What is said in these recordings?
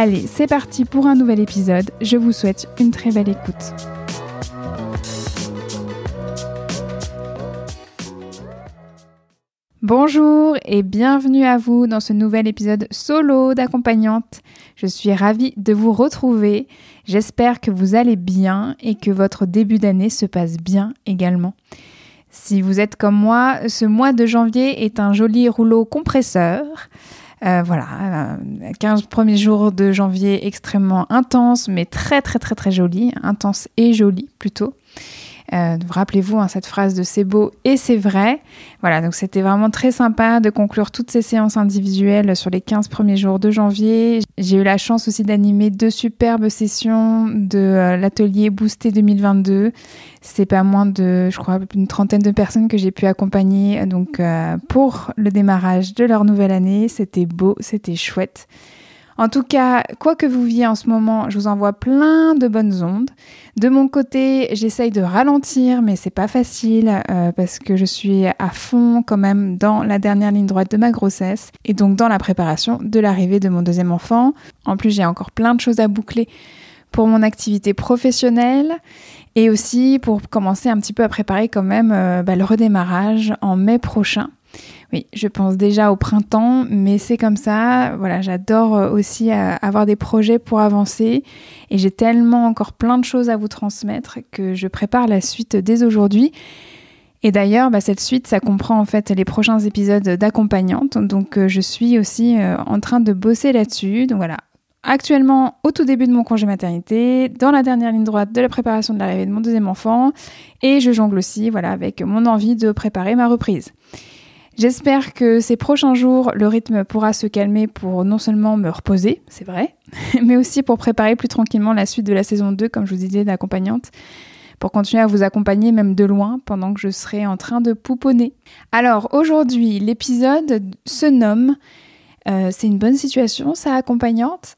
Allez, c'est parti pour un nouvel épisode. Je vous souhaite une très belle écoute. Bonjour et bienvenue à vous dans ce nouvel épisode solo d'accompagnante. Je suis ravie de vous retrouver. J'espère que vous allez bien et que votre début d'année se passe bien également. Si vous êtes comme moi, ce mois de janvier est un joli rouleau compresseur. Euh, voilà, 15 euh, premiers jours de janvier extrêmement intenses, mais très très très très jolis, intenses et jolis plutôt. Euh, Rappelez-vous hein, cette phrase de c'est beau et c'est vrai. Voilà, donc c'était vraiment très sympa de conclure toutes ces séances individuelles sur les 15 premiers jours de janvier. J'ai eu la chance aussi d'animer deux superbes sessions de euh, l'atelier Boosté 2022. C'est pas moins de, je crois, une trentaine de personnes que j'ai pu accompagner donc euh, pour le démarrage de leur nouvelle année. C'était beau, c'était chouette. En tout cas, quoi que vous viviez en ce moment, je vous envoie plein de bonnes ondes. De mon côté, j'essaye de ralentir, mais c'est pas facile euh, parce que je suis à fond quand même dans la dernière ligne droite de ma grossesse et donc dans la préparation de l'arrivée de mon deuxième enfant. En plus, j'ai encore plein de choses à boucler pour mon activité professionnelle et aussi pour commencer un petit peu à préparer quand même euh, bah, le redémarrage en mai prochain. Oui, je pense déjà au printemps, mais c'est comme ça. Voilà, j'adore euh, aussi euh, avoir des projets pour avancer et j'ai tellement encore plein de choses à vous transmettre que je prépare la suite dès aujourd'hui. Et d'ailleurs, bah, cette suite, ça comprend en fait les prochains épisodes d'accompagnante. Donc, euh, je suis aussi en train de bosser là-dessus. Donc voilà, actuellement au tout début de mon congé maternité, dans la dernière ligne droite de la préparation de l'arrivée de mon deuxième enfant, et je jongle aussi, voilà, avec mon envie de préparer ma reprise. J'espère que ces prochains jours, le rythme pourra se calmer pour non seulement me reposer, c'est vrai, mais aussi pour préparer plus tranquillement la suite de la saison 2, comme je vous disais, d'accompagnante, pour continuer à vous accompagner même de loin pendant que je serai en train de pouponner. Alors aujourd'hui, l'épisode se nomme euh, C'est une bonne situation, ça accompagnante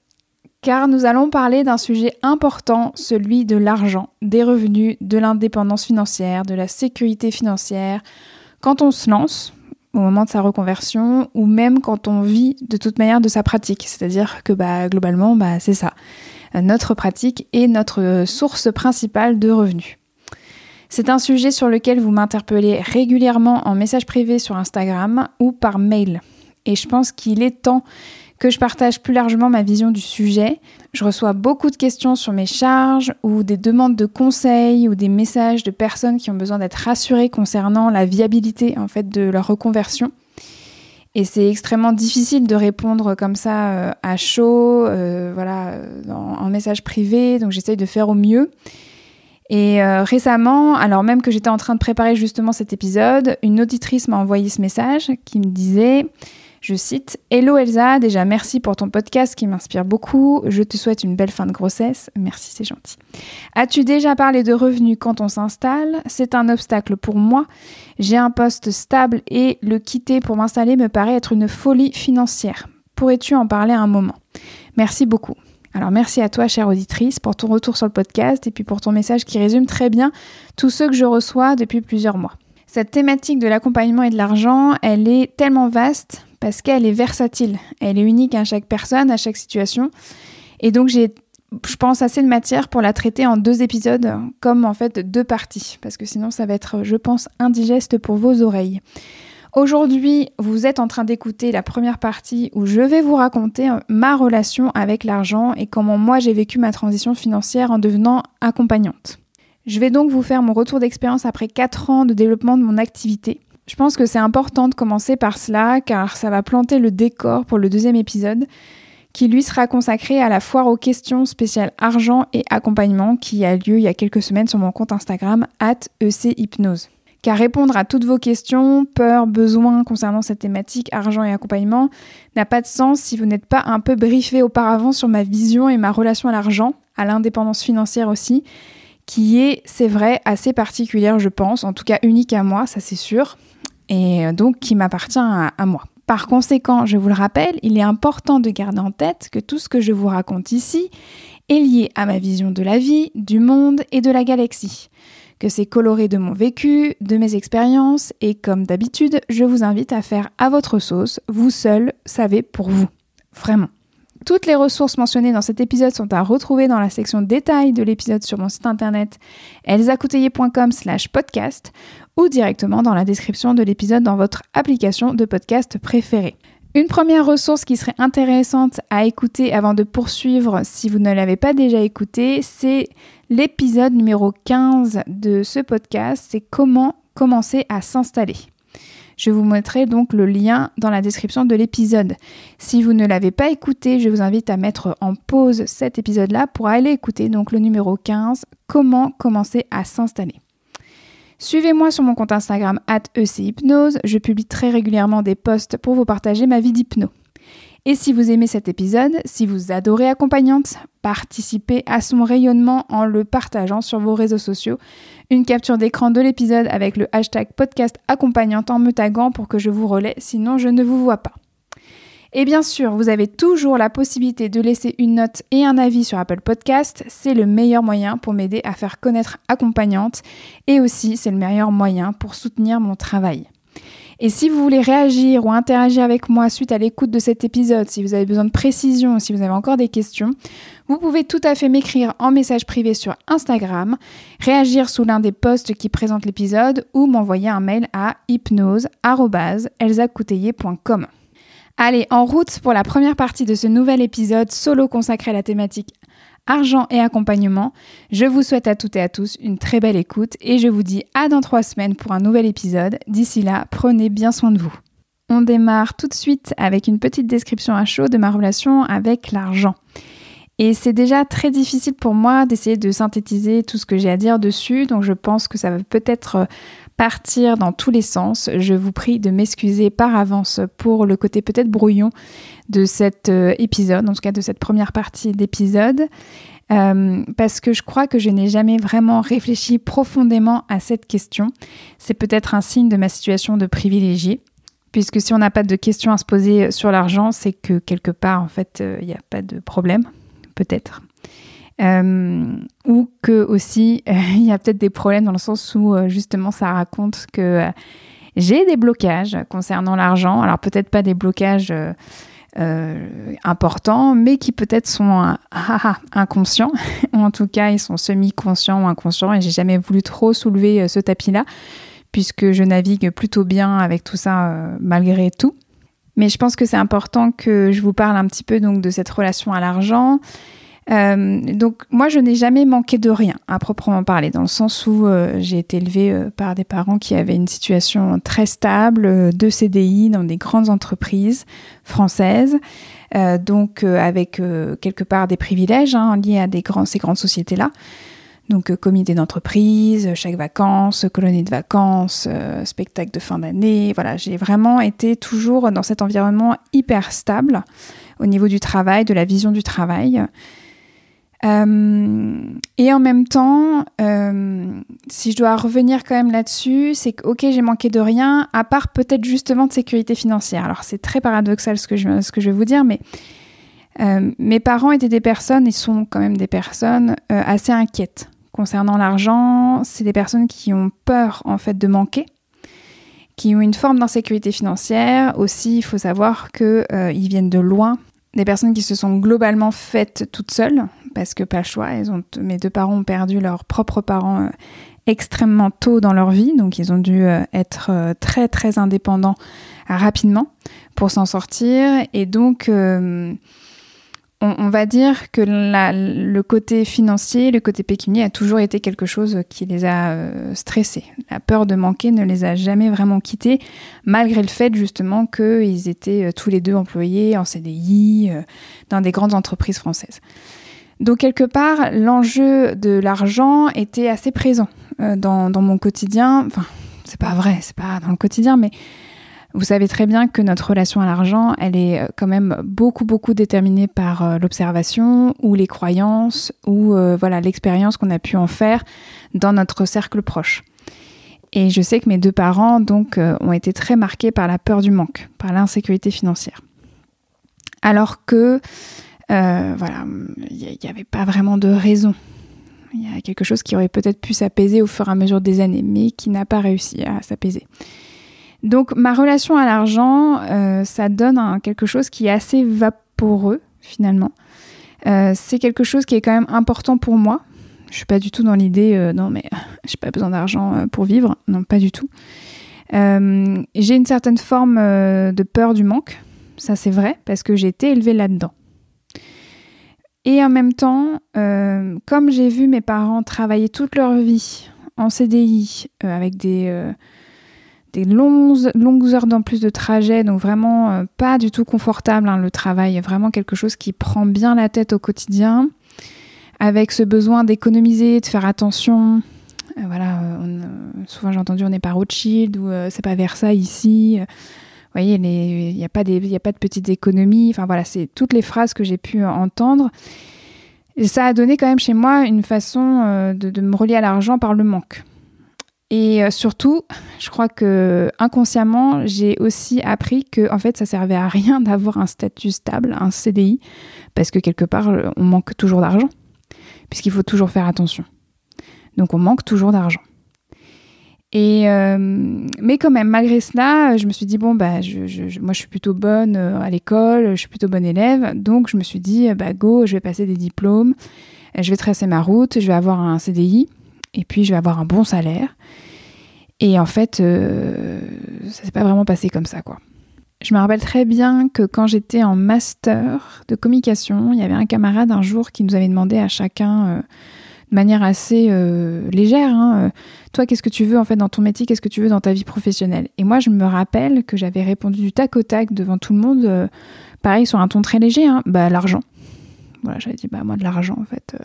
car nous allons parler d'un sujet important, celui de l'argent, des revenus, de l'indépendance financière, de la sécurité financière. Quand on se lance, au moment de sa reconversion ou même quand on vit de toute manière de sa pratique. C'est-à-dire que bah, globalement, bah, c'est ça. Notre pratique est notre source principale de revenus. C'est un sujet sur lequel vous m'interpellez régulièrement en message privé sur Instagram ou par mail. Et je pense qu'il est temps que je partage plus largement ma vision du sujet. Je reçois beaucoup de questions sur mes charges ou des demandes de conseils ou des messages de personnes qui ont besoin d'être rassurées concernant la viabilité en fait de leur reconversion. Et c'est extrêmement difficile de répondre comme ça euh, à chaud, euh, voilà, en, message privé. Donc j'essaye de faire au mieux. Et euh, récemment, alors même que j'étais en train de préparer justement cet épisode, une auditrice m'a envoyé ce message qui me disait je cite Hello Elsa, déjà merci pour ton podcast qui m'inspire beaucoup. Je te souhaite une belle fin de grossesse. Merci, c'est gentil. As-tu déjà parlé de revenus quand on s'installe? C'est un obstacle pour moi. J'ai un poste stable et le quitter pour m'installer me paraît être une folie financière. Pourrais-tu en parler un moment? Merci beaucoup. Alors merci à toi, chère auditrice, pour ton retour sur le podcast et puis pour ton message qui résume très bien tout ce que je reçois depuis plusieurs mois. Cette thématique de l'accompagnement et de l'argent, elle est tellement vaste parce qu'elle est versatile. Elle est unique à chaque personne, à chaque situation. Et donc j'ai je pense, assez de matière pour la traiter en deux épisodes, comme en fait deux parties, parce que sinon ça va être, je pense, indigeste pour vos oreilles. Aujourd'hui, vous êtes en train d'écouter la première partie où je vais vous raconter euh, ma relation avec l'argent et comment moi j'ai vécu ma transition financière en devenant accompagnante. Je vais donc vous faire mon retour d'expérience après 4 ans de développement de mon activité. Je pense que c'est important de commencer par cela car ça va planter le décor pour le deuxième épisode qui lui sera consacré à la foire aux questions spéciales argent et accompagnement qui a lieu il y a quelques semaines sur mon compte Instagram at echypnose. Car répondre à toutes vos questions, peurs, besoins concernant cette thématique argent et accompagnement n'a pas de sens si vous n'êtes pas un peu briefé auparavant sur ma vision et ma relation à l'argent, à l'indépendance financière aussi, qui est, c'est vrai, assez particulière je pense, en tout cas unique à moi, ça c'est sûr, et donc qui m'appartient à, à moi. Par conséquent, je vous le rappelle, il est important de garder en tête que tout ce que je vous raconte ici est lié à ma vision de la vie, du monde et de la galaxie, que c'est coloré de mon vécu, de mes expériences, et comme d'habitude, je vous invite à faire à votre sauce, vous seul savez pour vous. Vraiment. Toutes les ressources mentionnées dans cet épisode sont à retrouver dans la section détails de l'épisode sur mon site internet elsacoutelier.com slash podcast ou directement dans la description de l'épisode dans votre application de podcast préférée. Une première ressource qui serait intéressante à écouter avant de poursuivre si vous ne l'avez pas déjà écouté, c'est l'épisode numéro 15 de ce podcast, c'est comment commencer à s'installer. Je vous mettrai donc le lien dans la description de l'épisode. Si vous ne l'avez pas écouté, je vous invite à mettre en pause cet épisode-là pour aller écouter donc le numéro 15, comment commencer à s'installer. Suivez-moi sur mon compte Instagram @echypnose, je publie très régulièrement des posts pour vous partager ma vie d'hypno. Et si vous aimez cet épisode, si vous adorez Accompagnante, participez à son rayonnement en le partageant sur vos réseaux sociaux. Une capture d'écran de l'épisode avec le hashtag podcast accompagnante en me taguant pour que je vous relaie, sinon je ne vous vois pas. Et bien sûr, vous avez toujours la possibilité de laisser une note et un avis sur Apple Podcast. C'est le meilleur moyen pour m'aider à faire connaître Accompagnante et aussi c'est le meilleur moyen pour soutenir mon travail. Et si vous voulez réagir ou interagir avec moi suite à l'écoute de cet épisode, si vous avez besoin de précision, si vous avez encore des questions, vous pouvez tout à fait m'écrire en message privé sur Instagram, réagir sous l'un des posts qui présentent l'épisode ou m'envoyer un mail à hypnose.elsacouteiller.com. Allez, en route pour la première partie de ce nouvel épisode solo consacré à la thématique argent et accompagnement. Je vous souhaite à toutes et à tous une très belle écoute et je vous dis à dans trois semaines pour un nouvel épisode. D'ici là, prenez bien soin de vous. On démarre tout de suite avec une petite description à chaud de ma relation avec l'argent. Et c'est déjà très difficile pour moi d'essayer de synthétiser tout ce que j'ai à dire dessus, donc je pense que ça va peut-être partir dans tous les sens. Je vous prie de m'excuser par avance pour le côté peut-être brouillon de cet euh, épisode, en tout cas de cette première partie d'épisode, euh, parce que je crois que je n'ai jamais vraiment réfléchi profondément à cette question. C'est peut-être un signe de ma situation de privilégié. Puisque si on n'a pas de questions à se poser sur l'argent, c'est que quelque part, en fait, euh, il n'y a pas de problème, peut-être. Euh, ou que aussi euh, il y a peut-être des problèmes dans le sens où euh, justement ça raconte que j'ai des blocages concernant l'argent. Alors peut-être pas des blocages importants, mais qui peut-être sont inconscients, ou en tout cas ils sont semi-conscients ou inconscients, et j'ai jamais voulu trop soulever ce tapis-là, puisque je navigue plutôt bien avec tout ça malgré tout. Mais je pense que c'est important que je vous parle un petit peu donc de cette relation à l'argent, euh, donc moi, je n'ai jamais manqué de rien, à proprement parler, dans le sens où euh, j'ai été élevée euh, par des parents qui avaient une situation très stable, de CDI dans des grandes entreprises françaises, donc avec quelque part des privilèges hein, liés à ces grandes sociétés-là. Donc comité d'entreprise, chèque vacances, colonie de vacances, spectacle de fin d'année. Voilà, j'ai vraiment été toujours dans cet environnement hyper stable au niveau du travail, de la vision du travail. Euh, et en même temps, euh, si je dois revenir quand même là-dessus, c'est que ok, j'ai manqué de rien, à part peut-être justement de sécurité financière. Alors c'est très paradoxal ce que je, ce que je vais vous dire, mais euh, mes parents étaient des personnes, et sont quand même des personnes assez inquiètes concernant l'argent. C'est des personnes qui ont peur en fait de manquer, qui ont une forme d'insécurité financière. Aussi, il faut savoir qu'ils viennent de loin des personnes qui se sont globalement faites toutes seules, parce que pas le choix. mes deux parents ont perdu leurs propres parents extrêmement tôt dans leur vie, donc ils ont dû être très très indépendants rapidement pour s'en sortir. Et donc, on, va dire que le côté financier, le côté pécunier a toujours été quelque chose qui les a euh, stressés. La peur de manquer ne les a jamais vraiment quittés, malgré le fait justement qu'ils étaient euh, tous les deux employés en CDI euh, dans des grandes entreprises françaises. Donc quelque part, l'enjeu de l'argent était assez présent dans, dans, mon quotidien. Enfin, c'est pas vrai, c'est pas dans le quotidien, mais vous savez très bien que notre relation à l'argent, elle est euh, quand même beaucoup beaucoup déterminée par euh, l'observation ou les croyances ou euh, voilà l'expérience qu'on a pu en faire dans notre cercle proche. Et je sais que mes deux parents donc ont été très marqués par la peur du manque, par l'insécurité financière. Alors que voilà, il n'y avait pas vraiment de raison. Il y a quelque chose qui aurait peut-être pu s'apaiser au fur et à mesure des années, mais qui n'a pas réussi à s'apaiser. Donc ma relation à l'argent, euh, ça donne quelque chose qui est assez vaporeux finalement. Euh, c'est quelque chose qui est quand même important pour moi. Je suis pas du tout dans l'idée, euh, non mais j'ai pas besoin d'argent pour vivre, non pas du tout. j'ai une certaine forme de peur du manque, ça c'est vrai, parce que j'ai été élevée là-dedans. Et en même temps, comme j'ai vu mes parents travailler toute leur vie en CDI avec des des longues, heures d'en plus de trajet, donc vraiment euh, pas du tout confortable hein, le travail, vraiment quelque chose qui prend bien la tête au quotidien, avec ce besoin d'économiser, de faire attention. Euh, voilà, euh, souvent j'ai entendu on n'est pas Rothschild ou c'est pas Versailles ici. Vous voyez, il n'y a, pas a pas de petites économies. Enfin voilà, c'est toutes les phrases que j'ai pu entendre. Et ça a donné quand même chez moi une façon de me relier à l'argent par le manque. Et euh, surtout, je crois que inconsciemment, j'ai aussi appris que en fait, ça servait à rien d'avoir un statut stable, un CDI, parce que quelque part, on manque toujours d'argent, puisqu'il faut toujours faire attention. Donc, on manque toujours d'argent. Et euh, mais quand même, malgré cela, je me suis dit bon bah, moi je suis plutôt bonne euh, à l'école, je suis plutôt bonne élève, donc je me suis dit bah go, je vais passer des diplômes, je vais tracer ma route, je vais avoir un CDI et puis je vais avoir un bon salaire. Et en fait, euh, ça s'est pas vraiment passé comme ça, quoi. Je me rappelle très bien que quand j'étais en master de communication, il y avait un camarade un jour qui nous avait demandé à chacun, euh, de manière assez euh, légère, hein, toi, qu'est-ce que tu veux en fait dans ton métier, qu'est-ce que tu veux dans ta vie professionnelle? Et moi, je me rappelle que j'avais répondu du tac au tac devant tout le monde, pareil sur un ton très léger, hein, bah l'argent. Voilà, j'avais dit bah moi de l'argent en fait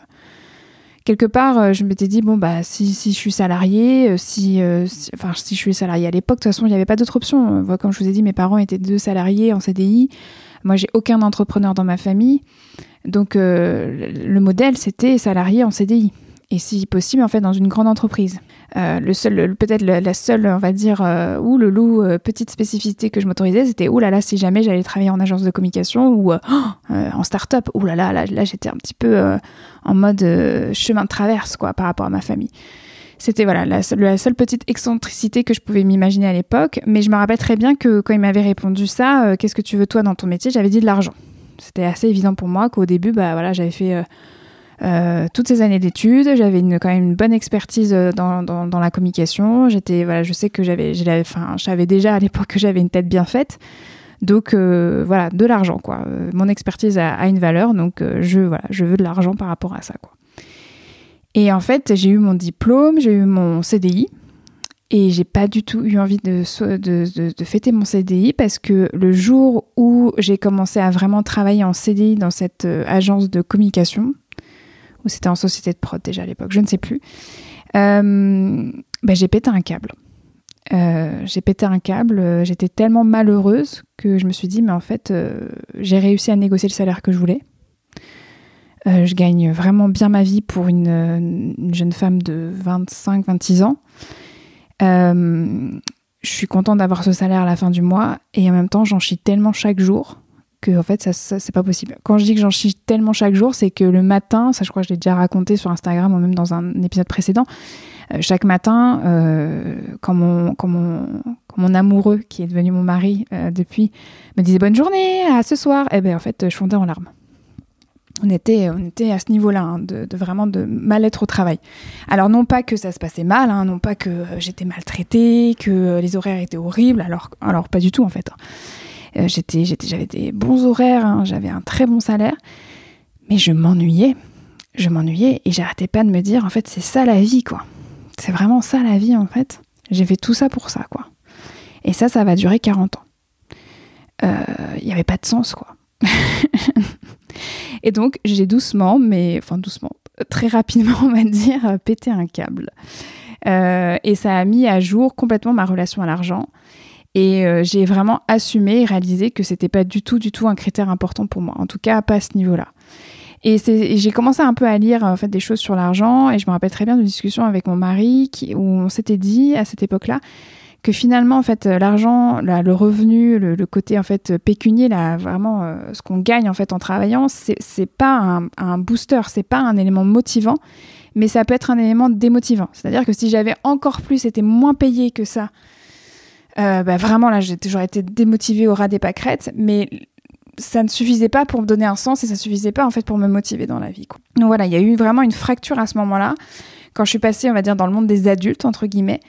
quelque part, euh, je m'étais dit, bon, bah, si, si je suis salarié, euh, si, euh, enfin, si je suis salarié à l'époque, de toute façon, il n'y avait pas d'autre option. Comme je vous ai dit, mes parents étaient deux salariés en CDI. Moi, j'ai aucun entrepreneur dans ma famille. Donc, le modèle, c'était salarié en CDI. Et si possible, en fait, dans une grande entreprise. Euh, le seul, peut-être la seule, on va dire, euh, ou le loup, euh, petite spécificité que je m'autorisais, c'était oh là là, si jamais j'allais travailler en agence de communication ou oh, en start-up, oh là là, là, j'étais un petit peu en mode chemin de traverse, quoi, par rapport à ma famille. C'était voilà la la seule, petite excentricité que je pouvais m'imaginer à l'époque, mais je me rappelle très bien que quand il m'avait répondu ça, qu'est-ce que tu veux toi dans ton métier, j'avais dit de l'argent. C'était assez évident pour moi qu'au début, bah voilà, j'avais fait euh, toutes ces années d'études, j'avais quand même une bonne expertise euh, dans, la communication. J'étais, voilà, je sais que j'avais, enfin, j'avais déjà à l'époque que j'avais une tête bien faite. Donc euh, voilà, de l'argent quoi. mon expertise a, une valeur, donc je voilà, je veux de l'argent par rapport à ça quoi. Et en fait, j'ai eu mon diplôme, j'ai eu mon CDI, et j'ai pas du tout eu envie de, fêter mon CDI parce que le jour où j'ai commencé à vraiment travailler en CDI dans cette agence de communication, ou c'était en société de prod déjà à l'époque, je ne sais plus. Euh, bah, j'ai pété un câble. Euh, j'ai pété un câble, euh, j'étais tellement malheureuse que je me suis dit, mais en fait, j'ai réussi à négocier le salaire que je voulais. je gagne vraiment bien ma vie pour une, une jeune femme de 25-26 ans. je suis contente d'avoir ce salaire à la fin du mois et en même temps, j'en chie tellement chaque jour que en fait ça, c'est pas possible. Quand je dis que j'en chie tellement chaque jour, c'est que le matin, ça je crois que je l'ai déjà raconté sur Instagram ou même dans un épisode précédent, euh, chaque matin, euh, quand, mon, quand, mon, mon amoureux, qui est devenu mon mari depuis, me disait bonne journée, à ce soir, eh bien en fait, je fondais en larmes on était, on était à ce niveau-là, hein, de, vraiment de mal-être au travail. Alors non pas que ça se passait mal, hein, non pas que j'étais maltraitée, que les horaires étaient horribles, alors, alors pas du tout en fait. Euh, j'étais, j'avais des bons horaires, hein, j'avais un très bon salaire, mais je m'ennuyais, je m'ennuyais et j'arrêtais pas de me dire en fait c'est ça la vie quoi. C'est vraiment ça la vie en fait. J'ai fait tout ça pour ça quoi. Et ça, ça va durer 40 ans. Il euh, n'y avait pas de sens quoi. Et donc, j'ai doucement, mais enfin doucement, très rapidement, on va dire, pété un câble. Euh, et ça a mis à jour complètement ma relation à l'argent. Et euh, j'ai vraiment assumé et réalisé que c'était pas du tout, du tout un critère important pour moi. En tout cas, pas à ce niveau-là. Et, j'ai commencé un peu à lire en fait des choses sur l'argent. Et je me rappelle très bien de discussions avec mon mari où on s'était dit à cette époque-là que finalement en fait l'argent, le revenu, le, côté en fait pécunier, là vraiment euh, ce qu'on gagne en fait en travaillant, c'est pas un, un booster, c'est pas un élément motivant, mais ça peut être un élément démotivant. C'est-à-dire que si j'avais encore plus été moins payé que ça, euh, bah vraiment là j'aurais été démotivée au ras des pâquerettes, mais ça ne suffisait pas pour me donner un sens et ça suffisait pas en fait pour me motiver dans la vie. Donc voilà, il y a eu vraiment une fracture à ce moment-là quand je suis passée, on va dire, dans le monde des adultes entre guillemets.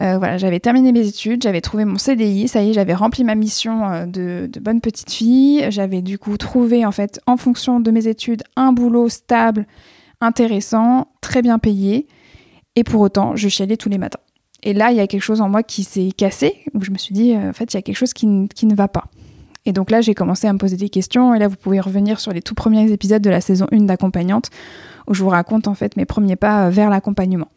Euh, voilà, j'avais terminé mes études, j'avais trouvé mon CDI, ça y est, j'avais rempli ma mission euh, de, bonne petite fille. J'avais du coup trouvé, en fait, en fonction de mes études, un boulot stable, intéressant, très bien payé. Et pour autant, je chialais tous les matins. Et là, il y a quelque chose en moi qui s'est cassé, où je me suis dit, euh, en fait, il y a quelque chose qui, qui ne va pas. Et donc là, j'ai commencé à me poser des questions. Et là, vous pouvez revenir sur les tout premiers épisodes de la saison 1 d'accompagnante, où je vous raconte en fait mes premiers pas vers l'accompagnement.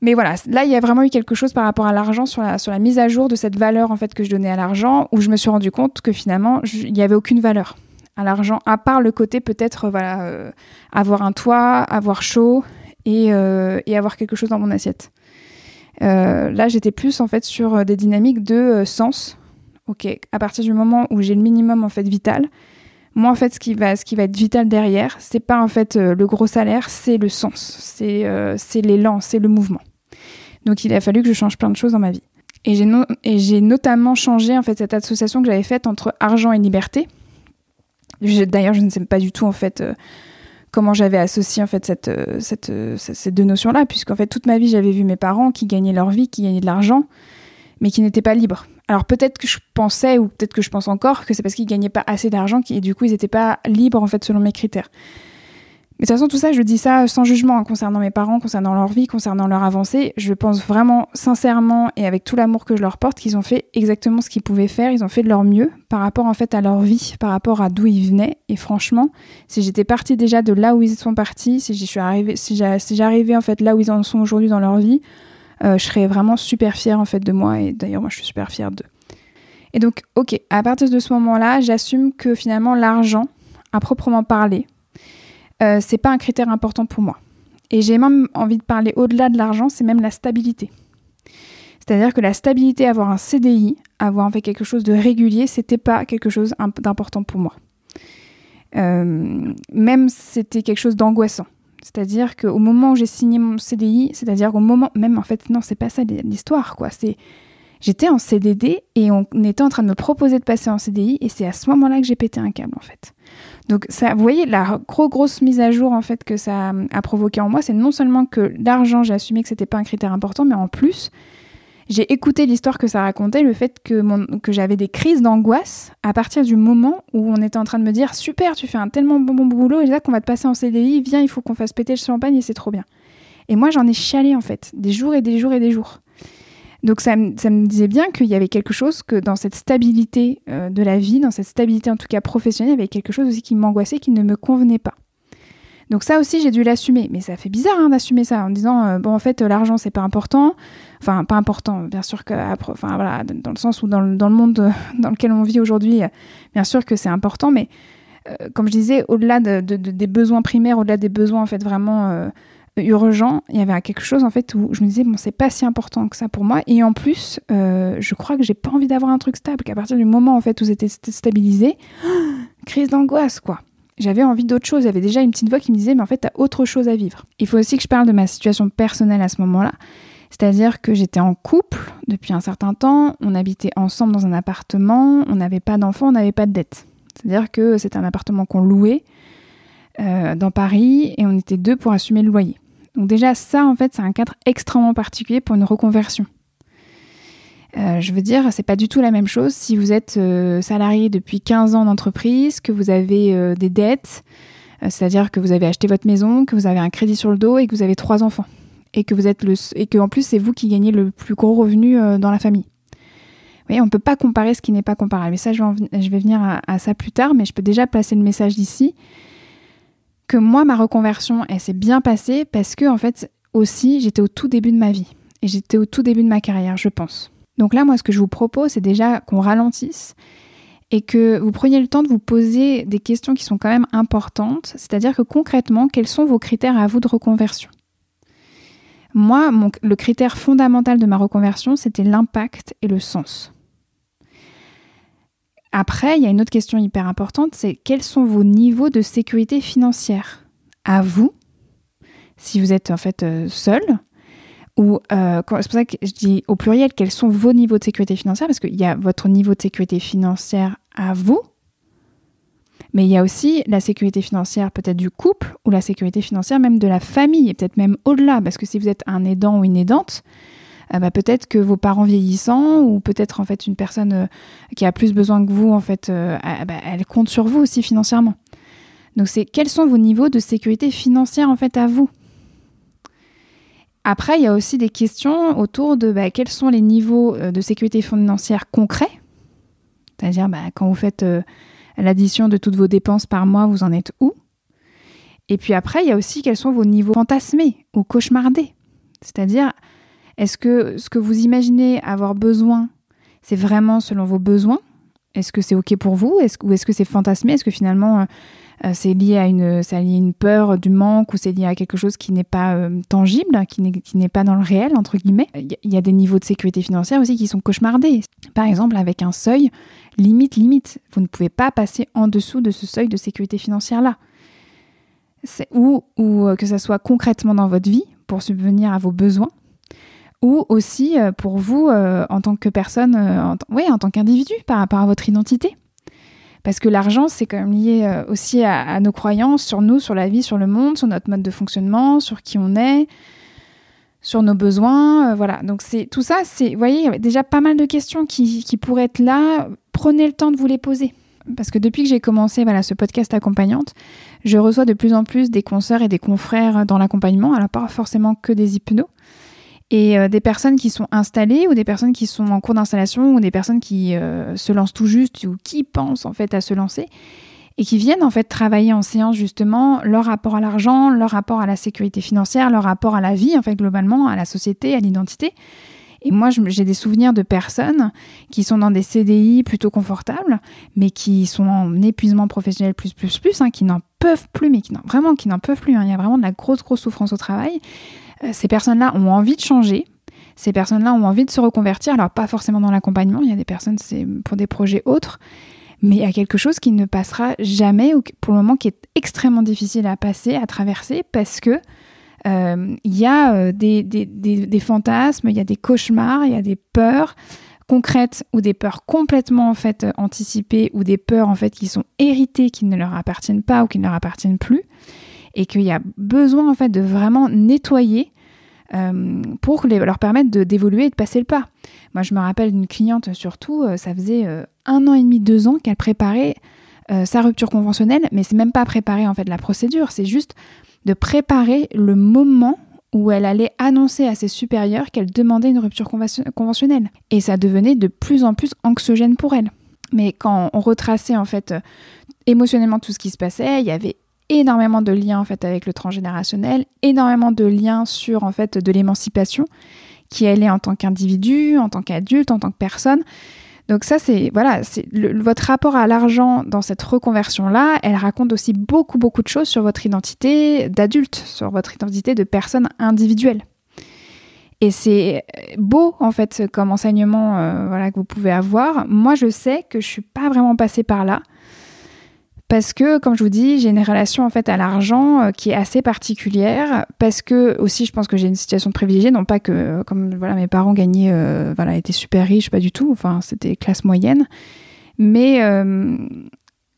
Mais voilà, là, il y a vraiment eu quelque chose par rapport à l'argent, sur la, sur la mise à jour de cette valeur en fait que je donnais à l'argent, où je me suis rendu compte que finalement, il n'y avait aucune valeur à l'argent, à part le côté peut-être, voilà, euh, avoir un toit, avoir chaud et, euh, et, avoir quelque chose dans mon assiette. Euh, là, j'étais plus en fait sur des dynamiques de sens. Ok, à partir du moment où j'ai le minimum en fait vital, moi, en fait, ce qui va, ce qui va être vital derrière, c'est pas en fait le gros salaire, c'est le sens, c'est l'élan, c'est le mouvement. Donc il a fallu que je change plein de choses dans ma vie. Et j'ai, notamment changé en fait cette association que j'avais faite entre argent et liberté. d'ailleurs, je ne sais pas du tout en fait euh, comment j'avais associé en fait cette, euh, cette, euh, ces deux notions-là, puisqu'en fait toute ma vie j'avais vu mes parents qui gagnaient leur vie, qui gagnaient de l'argent, mais qui n'étaient pas libres. Alors peut-être que je pensais, ou peut-être que je pense encore, que c'est parce qu'ils gagnaient pas assez d'argent et du coup ils n'étaient pas libres en fait selon mes critères. Mais de toute façon, tout ça, je dis ça sans jugement hein, concernant mes parents, concernant leur vie, concernant leur avancée. Je pense vraiment sincèrement et avec tout l'amour que je leur porte qu'ils ont fait exactement ce qu'ils pouvaient faire. Ils ont fait de leur mieux par rapport en fait à leur vie, par rapport à d'où ils venaient. Et franchement, si j'étais partie déjà de là où ils sont partis, si arrivée, si j'arrivais en fait là où ils en sont aujourd'hui dans leur vie, euh, je serais vraiment super fière en fait de moi. Et d'ailleurs, moi, je suis super fière d'eux. Et donc, ok, à partir de ce moment-là, j'assume que finalement l'argent, à proprement parler, euh, c'est pas un critère important pour moi. Et j'ai même envie de parler au-delà de l'argent, c'est même la stabilité. C'est-à-dire que la stabilité, avoir un CDI, avoir fait quelque chose de régulier, c'était pas quelque chose d'important pour moi. Euh, même c'était quelque chose d'angoissant. C'est-à-dire qu'au moment où j'ai signé mon CDI, c'est-à-dire au moment même en fait non c'est pas ça l'histoire quoi. J'étais en CDD et on était en train de me proposer de passer en CDI et c'est à ce moment-là que j'ai pété un câble en fait. Donc ça, vous voyez la gros grosse mise à jour en fait que ça a provoqué en moi, c'est non seulement que l'argent, j'ai assumé que c'était pas un critère important, mais en plus j'ai écouté l'histoire que ça racontait, le fait que, que j'avais des crises d'angoisse à partir du moment où on était en train de me dire super, tu fais un tellement bon, bon boulot et là qu'on va te passer en CDI, viens, il faut qu'on fasse péter le champagne et c'est trop bien. Et moi j'en ai chialé en fait, des jours et des jours et des jours. Donc ça, me disait bien qu'il y avait quelque chose que dans cette stabilité euh, de la vie, dans cette stabilité en tout cas professionnelle, il y avait quelque chose aussi qui m'angoissait, qui ne me convenait pas. Donc ça aussi j'ai dû l'assumer, mais ça fait bizarre hein, d'assumer ça en disant euh, bon en fait l'argent c'est pas important, enfin pas important bien sûr que enfin voilà dans le sens où dans le, monde dans lequel on vit aujourd'hui bien sûr que c'est important, mais euh, comme je disais au-delà des besoins primaires, au-delà des besoins en fait vraiment urgent, il y avait quelque chose en fait où je me disais bon c'est pas si important que ça pour moi. Et en plus euh, je crois que j'ai pas envie d'avoir un truc stable qu'à partir du moment en fait où c'était stabilisé crise d'angoisse quoi. J'avais envie d'autre chose. Avait déjà une petite voix qui me disait mais en fait t'as autre chose à vivre. Il faut aussi que je parle de ma situation personnelle à ce moment là C'est-à-dire que j'étais en couple depuis un certain temps, on habitait ensemble dans un appartement, on n'avait pas d'enfants, on n'avait pas de dette. C'est-à-dire que c'était un appartement qu'on louait euh, dans Paris et on était deux pour assumer le loyer. Donc déjà ça en fait c'est un cadre extrêmement particulier pour une reconversion. Euh, je veux dire, c'est pas du tout la même chose si vous êtes euh, salarié depuis 15 ans d'entreprise, que vous avez des dettes, c'est-à-dire que vous avez acheté votre maison, que vous avez un crédit sur le dos et que vous avez trois enfants et que vous êtes le et que en plus c'est vous qui gagnez le plus gros revenu euh, dans la famille. Vous voyez, on peut pas comparer ce qui n'est pas comparable. Mais ça, je vais, venir à, ça plus tard, mais je peux déjà placer le message d'ici que moi, ma reconversion, elle s'est bien passée parce que en fait aussi, j'étais au tout début de ma vie et j'étais au tout début de ma carrière, je pense. Donc là, moi, ce que je vous propose, c'est déjà qu'on ralentisse et que vous preniez le temps de vous poser des questions qui sont quand même importantes, c'est-à-dire que concrètement, quels sont vos critères à vous de reconversion? Moi, le critère fondamental de ma reconversion, c'était l'impact et le sens. Après, il y a une autre question hyper importante, c'est quels sont vos niveaux de sécurité financière? À vous, si vous êtes en fait euh, seul, ou euh, c'est pour ça que je dis au pluriel, quels sont vos niveaux de sécurité financière, parce qu'il y a votre niveau de sécurité financière à vous, mais il y a aussi la sécurité financière peut-être du couple ou la sécurité financière même de la famille et peut-être même au-delà. Parce que si vous êtes un aidant ou une aidante, euh, bah, peut-être que vos parents vieillissants ou peut-être en fait une personne euh, qui a plus besoin que vous, en fait, euh, bah, elle compte sur vous aussi financièrement. Donc c'est quels sont vos niveaux de sécurité financière en fait à vous? Après, il y a aussi des questions autour de bah, quels sont les niveaux de sécurité financière concrets? C'est-à-dire, quand vous faites l'addition de toutes vos dépenses par mois, vous en êtes où? Et puis après, il y a aussi quels sont vos niveaux fantasmés ou cauchemardés? C'est-à-dire, est-ce que ce que vous imaginez avoir besoin, c'est vraiment selon vos besoins? Est-ce que c'est OK pour vous? Est Ou est-ce que c'est fantasmé? Est-ce que finalement, euh, euh, c'est lié, à une, une peur du manque ou c'est lié à quelque chose qui n'est pas euh, tangible, qui n'est pas dans le réel, entre guillemets? Il y a des niveaux de sécurité financière aussi qui sont cauchemardés. Par exemple, avec un seuil, limite, limite. Vous ne pouvez pas passer en dessous de ce seuil de sécurité financière-là. Ou, ou que ça soit concrètement dans votre vie pour subvenir à vos besoins, ou aussi euh, pour vous euh, en tant que personne, en, oui, en tant qu'individu par rapport à votre identité. Parce que l'argent, c'est quand même lié aussi à, nos croyances sur nous, sur la vie, sur le monde, sur notre mode de fonctionnement, sur qui on est, sur nos besoins, voilà. Donc c'est tout ça, vous voyez, il y a déjà pas mal de questions qui, qui pourraient être là prenez le temps de vous les poser. Parce que depuis que j'ai commencé voilà, ce podcast accompagnante, je reçois de plus en plus des consoeurs et des confrères dans l'accompagnement, alors pas forcément que des hypnos, et euh, des personnes qui sont installées ou des personnes qui sont en cours d'installation ou des personnes qui euh, se lancent tout juste ou qui pensent en fait à se lancer et qui viennent en fait travailler en séance justement leur rapport à l'argent, leur rapport à la sécurité financière, leur rapport à la vie en fait globalement, à la société, à l'identité. Et moi, j'ai des souvenirs de personnes qui sont dans des CDI plutôt confortables, mais qui sont en épuisement professionnel plus, plus, plus, hein, qui n'en peuvent plus, mais qui vraiment qui n'en peuvent plus. Hein. Il y a vraiment de la grosse, grosse souffrance au travail. Euh, ces personnes-là ont envie de changer. Ces personnes-là ont envie de se reconvertir. Alors, pas forcément dans l'accompagnement. Il y a des personnes, c'est pour des projets autres. Mais il y a quelque chose qui ne passera jamais, ou pour le moment qui est extrêmement difficile à passer, à traverser, parce que euh, il y a euh, des, fantasmes, il y a des cauchemars, il y a des peurs concrètes ou des peurs complètement en fait anticipées ou des peurs en fait qui sont héritées, qui ne leur appartiennent pas ou qui ne leur appartiennent plus, et qu'il y a besoin en fait de vraiment nettoyer euh, pour leur permettre d'évoluer et de passer le pas. Moi, je me rappelle d'une cliente surtout, ça faisait un an et demi, deux ans qu'elle préparait sa rupture conventionnelle, mais c'est même pas préparer en fait la procédure, c'est juste de préparer le moment où elle allait annoncer à ses supérieurs qu'elle demandait une rupture conventionnelle. Et ça devenait de plus en plus anxiogène pour elle. Mais quand on retraçait en fait euh, émotionnellement tout ce qui se passait, il y avait énormément de liens en fait avec le transgénérationnel, énormément de liens sur en fait de l'émancipation qui elle est en tant qu'individu, en tant qu'adulte, en tant que personne. Donc ça, c'est voilà, c'est votre rapport à l'argent dans cette reconversion-là, elle raconte aussi beaucoup beaucoup de choses sur votre identité d'adulte, sur votre identité de personne individuelle. Et c'est beau en fait comme enseignement euh, voilà que vous pouvez avoir. Moi, je sais que je suis pas vraiment passée par là parce que, comme je vous dis, j'ai une relation en fait à l'argent euh, qui est assez particulière. Parce que aussi, je pense que j'ai une situation privilégiée, non pas que comme voilà mes parents gagnaient, euh, voilà, étaient super riches, pas du tout. Enfin, c'était classe moyenne. Mais euh,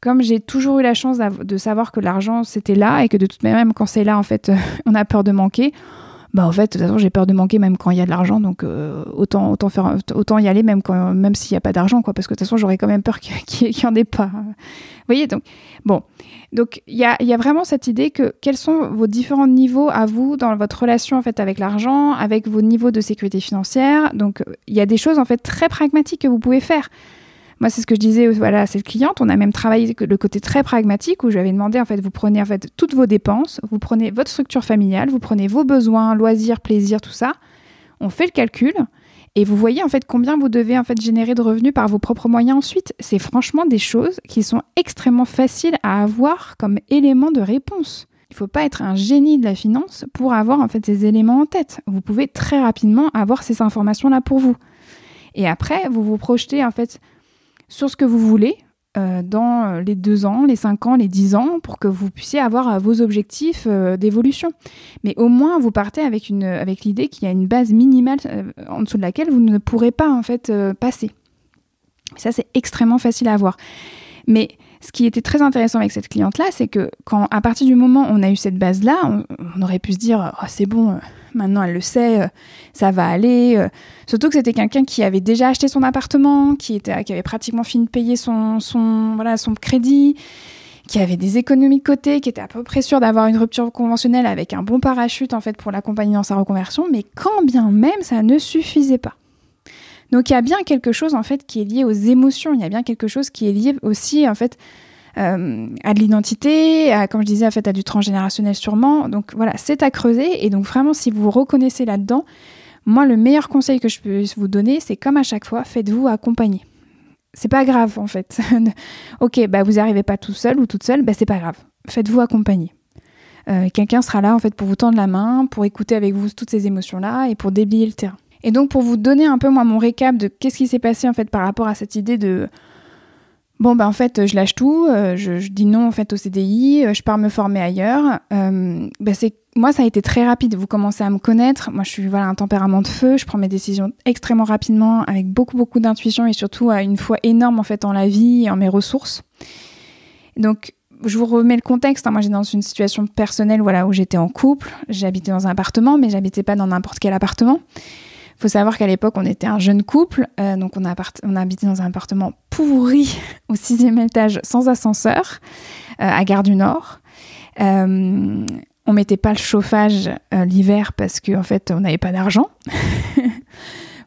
comme j'ai toujours eu la chance de savoir que l'argent c'était là et que de toute manière, même quand c'est là, en fait, on a peur de manquer bah en fait, de toute façon, j'ai peur de manquer même quand il y a de l'argent, donc euh, autant, autant, faire, autant y aller même, quand, même s'il n'y a pas d'argent, quoi, parce que de toute façon, j'aurais quand même peur qu'il n'y en ait pas. Vous voyez, donc, bon. Donc, il y a, y a, vraiment cette idée que quels sont vos différents niveaux à vous dans votre relation, en fait, avec l'argent, avec vos niveaux de sécurité financière. Donc, il y a des choses, en fait, très pragmatiques que vous pouvez faire. Moi, c'est ce que je disais voilà, à cette cliente. On a même travaillé le côté très pragmatique où je lui avais demandé, en fait, vous prenez en fait toutes vos dépenses, vous prenez votre structure familiale, vous prenez vos besoins, loisirs, plaisirs, tout ça. On fait le calcul et vous voyez en fait combien vous devez en fait générer de revenus par vos propres moyens ensuite. C'est franchement des choses qui sont extrêmement faciles à avoir comme éléments de réponse. Il ne faut pas être un génie de la finance pour avoir en fait ces éléments en tête. Vous pouvez très rapidement avoir ces informations là pour vous. Et après, vous vous projetez en fait sur ce que vous voulez euh, dans les deux ans, les cinq ans, les dix ans, pour que vous puissiez avoir euh, vos objectifs euh, d'évolution. Mais au moins, vous partez avec, avec l'idée qu'il y a une base minimale en dessous de laquelle vous ne pourrez pas en fait passer. Ça, c'est extrêmement facile à avoir. Mais ce qui était très intéressant avec cette cliente-là, c'est que quand, à partir du moment où on a eu cette base-là, on, aurait pu se dire, oh, c'est bon, Maintenant, elle le sait, euh, ça va aller. Euh. Surtout que c'était quelqu'un qui avait déjà acheté son appartement, qui, était, qui avait pratiquement fini de payer son, son, voilà, son crédit, qui avait des économies de côté, qui était à peu près sûr d'avoir une rupture conventionnelle avec un bon parachute en fait pour l'accompagner dans sa reconversion. Mais quand bien même, ça ne suffisait pas. Donc il y a bien quelque chose en fait qui est lié aux émotions. Il y a bien quelque chose qui est lié aussi en fait euh, à de l'identité, comme je disais, en fait, à du transgénérationnel sûrement. Donc voilà, c'est à creuser. Et donc vraiment, si vous vous reconnaissez là-dedans, moi, le meilleur conseil que je peux vous donner, c'est comme à chaque fois, faites-vous accompagner. C'est pas grave en fait. ok, bah vous n'arrivez pas tout seul ou toute seule, bah c'est pas grave. Faites-vous accompagner. Euh, quelqu'un sera là en fait pour vous tendre la main, pour écouter avec vous toutes ces émotions-là et pour déblayer le terrain. Et donc pour vous donner un peu moi mon récap de qu'est-ce qui s'est passé en fait par rapport à cette idée de Bon, ben en fait, je lâche tout, euh, je, dis non en fait au CDI, euh, je pars me former ailleurs. Euh, ben c'est moi, ça a été très rapide. Vous commencez à me connaître. Moi, je suis voilà un tempérament de feu. Je prends mes décisions extrêmement rapidement, avec beaucoup beaucoup d'intuition et surtout à une foi énorme en fait en la vie et en mes ressources. Donc, je vous remets le contexte. Hein. Moi, j'étais dans une situation personnelle, voilà, où j'étais en couple. J'habitais dans un appartement, mais j'habitais pas dans n'importe quel appartement faut savoir qu'à l'époque, on était un jeune couple, euh, donc on a, habité dans un appartement pourri au sixième étage sans ascenseur euh, à Gare du Nord. Euh, on mettait pas le chauffage l'hiver parce qu'en en fait, on n'avait pas d'argent.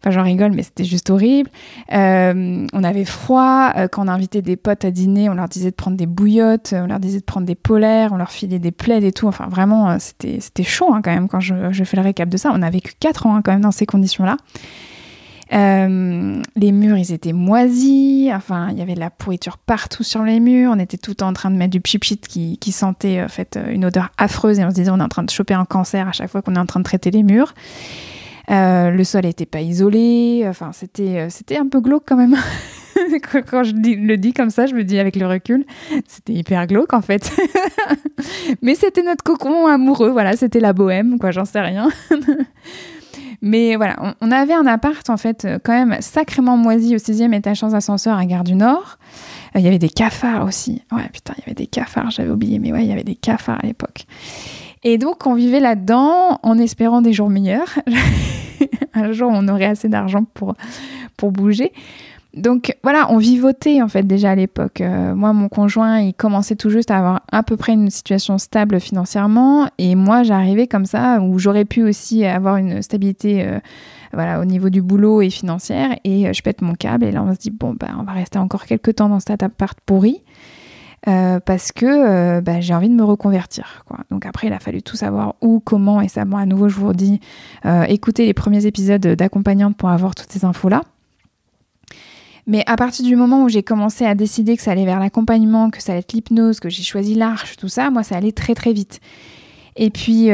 Enfin, j'en rigole, mais c'était juste horrible. Euh, on avait froid. Euh, quand on invitait des potes à dîner, on leur disait de prendre des bouillottes, on leur disait de prendre des polaires, on leur filait des plaids et tout. Enfin, vraiment, euh, c'était, c'était chaud hein, quand même quand je, fais le récap de ça. On a vécu 4 ans hein, quand même dans ces conditions-là. les murs, ils étaient moisis. Enfin, il y avait de la pourriture partout sur les murs. On était tout en train de mettre du pchit qui, qui sentait en fait une odeur affreuse et on se disait on est en train de choper un cancer à chaque fois qu'on est en train de traiter les murs. Euh, le sol n'était pas isolé. Enfin, c'était, euh, c'était un peu glauque quand même. Quand je le dis comme ça, je me dis avec le recul, c'était hyper glauque en fait. Mais c'était notre cocon amoureux, voilà, c'était la bohème, quoi, j'en sais rien. Mais voilà, on, avait un appart en fait quand même sacrément moisi au sixième étage sans ascenseur à Gare du Nord. Euh, il y avait des cafards aussi. Ouais, putain, il y avait des cafards, j'avais oublié, mais ouais, il y avait des cafards à l'époque. Et donc, on vivait là-dedans en espérant des jours meilleurs. un jour, on aurait assez d'argent pour, pour bouger. Donc voilà, on vivotait en fait déjà à l'époque. Euh, moi, mon conjoint, il commençait tout juste à avoir à peu près une situation stable financièrement, et moi, j'arrivais comme ça où j'aurais pu aussi avoir une stabilité, euh, voilà, au niveau du boulot et financière. Et euh, je pète mon câble, et là, on se dit bon, ben, on va rester encore quelques temps dans cet appart pourri. Euh, parce que euh, bah, j'ai envie de me reconvertir. Donc après, il a fallu tout savoir où, comment, et ça, moi, à nouveau, je vous dis, euh, écoutez les premiers épisodes d'accompagnante pour avoir toutes ces infos-là. Mais à partir du moment où j'ai commencé à décider que ça allait vers l'accompagnement, que ça allait être l'hypnose, que j'ai choisi l'arche, tout ça, moi, ça allait très très vite. Et puis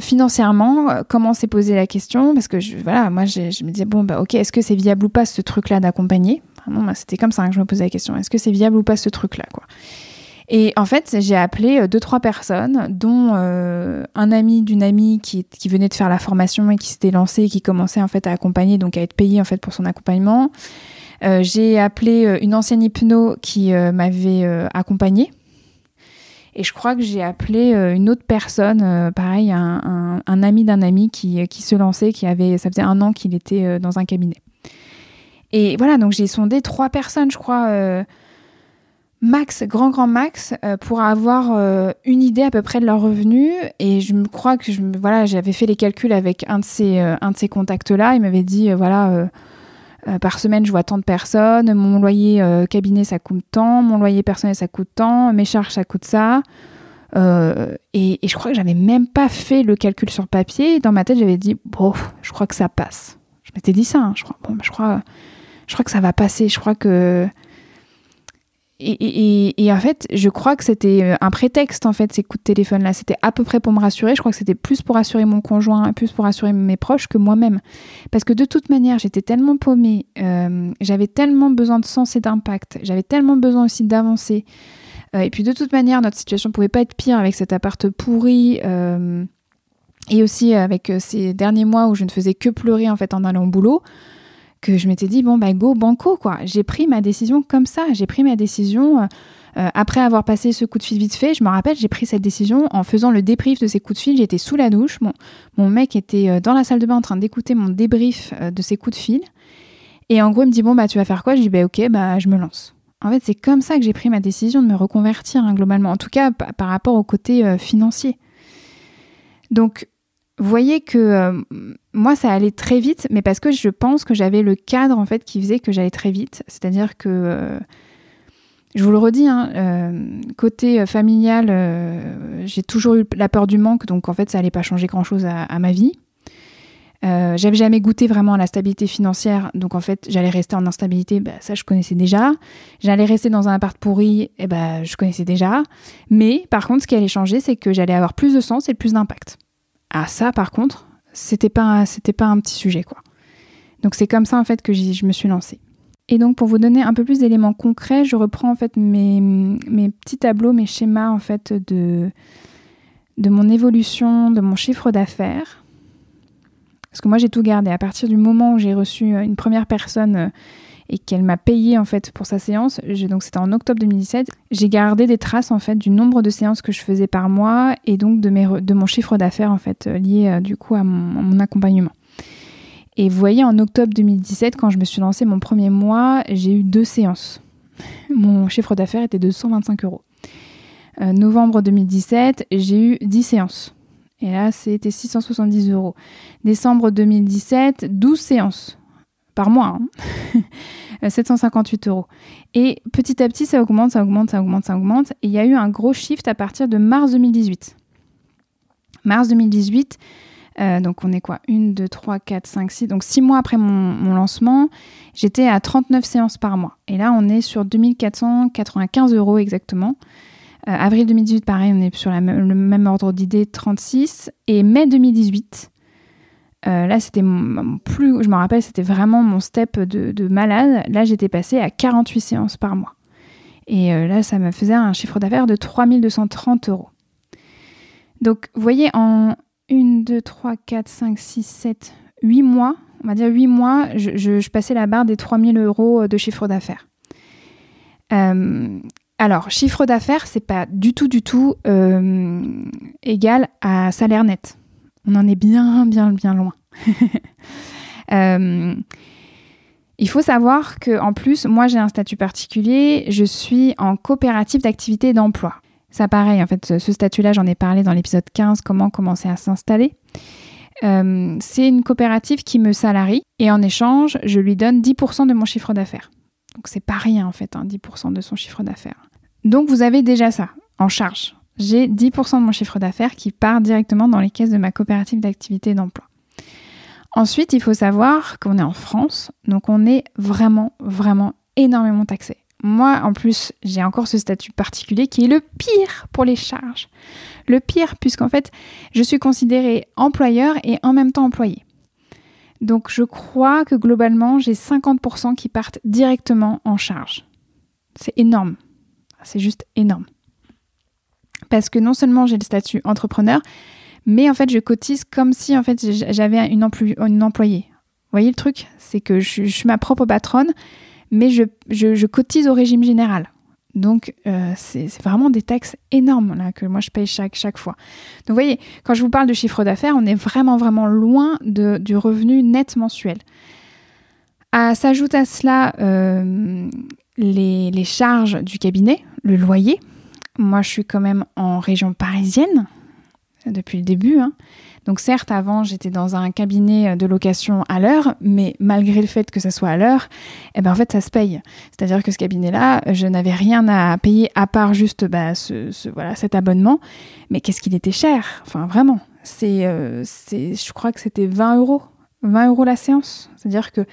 financièrement, comment s'est posé la question? Parce que voilà, moi, je, me disais bon, bah ok, est-ce que c'est viable ou pas ce truc-là d'accompagner? Vraiment, c'était comme ça que je me posais la question. Est-ce que c'est viable ou pas ce truc-là, Et en fait, j'ai appelé euh, deux, trois personnes, dont euh, un ami d'une amie qui, venait de faire la formation et qui s'était lancé, qui commençait en fait à accompagner, donc à être payé en fait pour son accompagnement. Euh, j'ai appelé une ancienne hypno qui m'avait accompagnée. Et je crois que j'ai appelé une autre personne, pareil, un, un, ami d'un ami qui, qui, se lançait, qui avait, ça faisait un an qu'il était dans un cabinet. Et voilà, donc j'ai sondé trois personnes, je crois max, grand grand max, euh, pour avoir euh, une idée à peu près de leurs revenus. Et je me crois que je, voilà, j'avais fait les calculs avec un de ces, euh, un de ces contacts-là. Il m'avait dit, voilà, par semaine, je vois tant de personnes, mon loyer cabinet, ça coûte tant, mon loyer personnel, ça coûte tant, mes charges, ça coûte ça. Et, je crois que j'avais même pas fait le calcul sur papier. Dans ma tête, j'avais dit, bon, je crois que ça passe. Je m'étais dit ça, hein. je crois, bon, je crois, je crois que ça va passer. Je crois que et, en fait, je crois que c'était euh, un prétexte, en fait, ces coups de téléphone-là. C'était à peu près pour me rassurer. Je crois que c'était plus pour rassurer mon conjoint, plus pour rassurer mes proches que moi-même. Parce que de toute manière, j'étais tellement paumée, euh, j'avais tellement besoin de sens et d'impact, j'avais tellement besoin aussi d'avancer. Euh, et puis de toute manière, notre situation pouvait pas être pire avec cet appart pourri. et aussi avec ces derniers mois où je ne faisais que pleurer en fait en allant au boulot que je m'étais dit, bon, bah, go, banco, quoi. J'ai pris ma décision comme ça. J'ai pris ma décision. Euh, euh, après avoir passé ce coup de fil vite fait, je me rappelle, j'ai pris cette décision en faisant le débrief de ces coups de fil. J'étais sous la douche. Mon, mon mec était euh, dans la salle de bain en train d'écouter mon débrief de ces coups de fil. Et en gros, il me dit, bon, bah, tu vas faire quoi? Je dis, bah, ok, bah, je me lance. En fait, c'est comme ça que j'ai pris ma décision de me reconvertir, hein, globalement. En tout cas, par rapport au côté financier. Donc, voyez que moi, ça allait très vite, mais parce que je pense que j'avais le cadre en fait qui faisait que j'allais très vite. C'est-à-dire que, euh, je vous le redis, hein, euh, côté familial, j'ai toujours eu la peur du manque, donc en fait, ça allait pas changer grand-chose à, ma vie. j'avais jamais goûté vraiment à la stabilité financière, donc en fait, j'allais rester en instabilité, bah, ça je connaissais déjà. J'allais rester dans un appart pourri, et eh bah, je connaissais déjà. Mais par contre, ce qui allait changer, c'est que j'allais avoir plus de sens et plus d'impact. Ah ça par contre, c'était pas c'était pas un petit sujet quoi. Donc c'est comme ça en fait que je me suis lancée. Et donc pour vous donner un peu plus d'éléments concrets, je reprends en fait mes, mes, petits tableaux, mes schémas en fait de de mon évolution, de mon chiffre d'affaires. Parce que moi j'ai tout gardé. À partir du moment où j'ai reçu une première personne et qu'elle m'a payé en fait pour sa séance. donc c'était en octobre 2017. J'ai gardé des traces en fait du nombre de séances que je faisais par mois et donc de, mon chiffre d'affaires en fait euh, lié euh, du coup à mon, accompagnement. Et vous voyez, en octobre 2017, quand je me suis lancée mon premier mois, j'ai eu deux séances. Mon chiffre d'affaires était de 125 euros. Euh, novembre 2017, j'ai eu 10 séances. Et là, c'était 670 euros. Décembre 2017, 12 séances par mois. 758 hein. euros. Et petit à petit, ça augmente, ça augmente, ça augmente, ça augmente. Et il y a eu un gros shift à partir de mars 2018. Mars 2018, euh, donc on est quoi? 1, 2, 3, 4, 5, 6. Donc 6 mois après mon, lancement, j'étais à 39 séances par mois. Et là, on est sur 2495 euros exactement. Euh, avril 2018, pareil, on est sur le même ordre d'idée, 36. Et mai 2018, euh, là, c'était plus, je me rappelle, c'était vraiment mon step de, malade. Là, j'étais passée à 48 séances par mois. Et euh, là, ça me faisait un chiffre d'affaires de 3230 euros. Donc, vous voyez, en 1, 2, 3, 4, 5, 6, 7, 8 mois, on va dire 8 mois, je, passais la barre des 3000 euros de chiffre d'affaires. Euh, alors, chiffre d'affaires, c'est pas du tout, du tout égal à salaire net. On en est bien, bien, bien loin. Euh, il faut savoir que, en plus, moi j'ai un statut particulier. Je suis en coopérative d'activité d'emploi. Ça, pareil, en fait, ce statut-là, j'en ai parlé dans l'épisode 15, comment commencer à s'installer. Euh, c'est une coopérative qui me salarie et en échange, je lui donne 10% de mon chiffre d'affaires. Donc c'est pas rien en fait, 10% hein, de son chiffre d'affaires. Donc vous avez déjà ça en charge j'ai 10% de mon chiffre d'affaires qui part directement dans les caisses de ma coopérative d'activité d'emploi. Ensuite, il faut savoir qu'on est en France, donc on est vraiment, vraiment énormément taxé. Moi, en plus, j'ai encore ce statut particulier qui est le pire pour les charges. Le pire, puisqu'en fait, je suis considérée employeur et en même temps employé. Donc, je crois que globalement, j'ai 50% qui partent directement en charge. C'est énorme. C'est juste énorme. Parce que non seulement j'ai le statut entrepreneur, mais en fait je cotise comme si en fait j'avais une, employée. Vous voyez le truc? C'est que je, suis ma propre patronne, mais je, cotise au régime général. Donc, euh, c'est vraiment des taxes énormes que moi je paye chaque, fois. Donc, vous voyez, quand je vous parle de chiffre d'affaires, on est vraiment, vraiment loin du revenu net mensuel. S'ajoute à cela euh, les, charges du cabinet, le loyer. Moi, je suis quand même en région parisienne depuis le début. Hein. Donc certes, avant, j'étais dans un cabinet de location à l'heure, mais malgré le fait que ça soit à l'heure, eh ben, en fait, ça se paye. C'est-à-dire que ce cabinet-là, je n'avais rien à payer à part juste bah, ce, voilà, cet abonnement. Mais qu'est-ce qu'il était cher? Enfin, vraiment. C'est, euh, je crois que c'était 20 euros. 20 euros la séance. C'est-à-dire que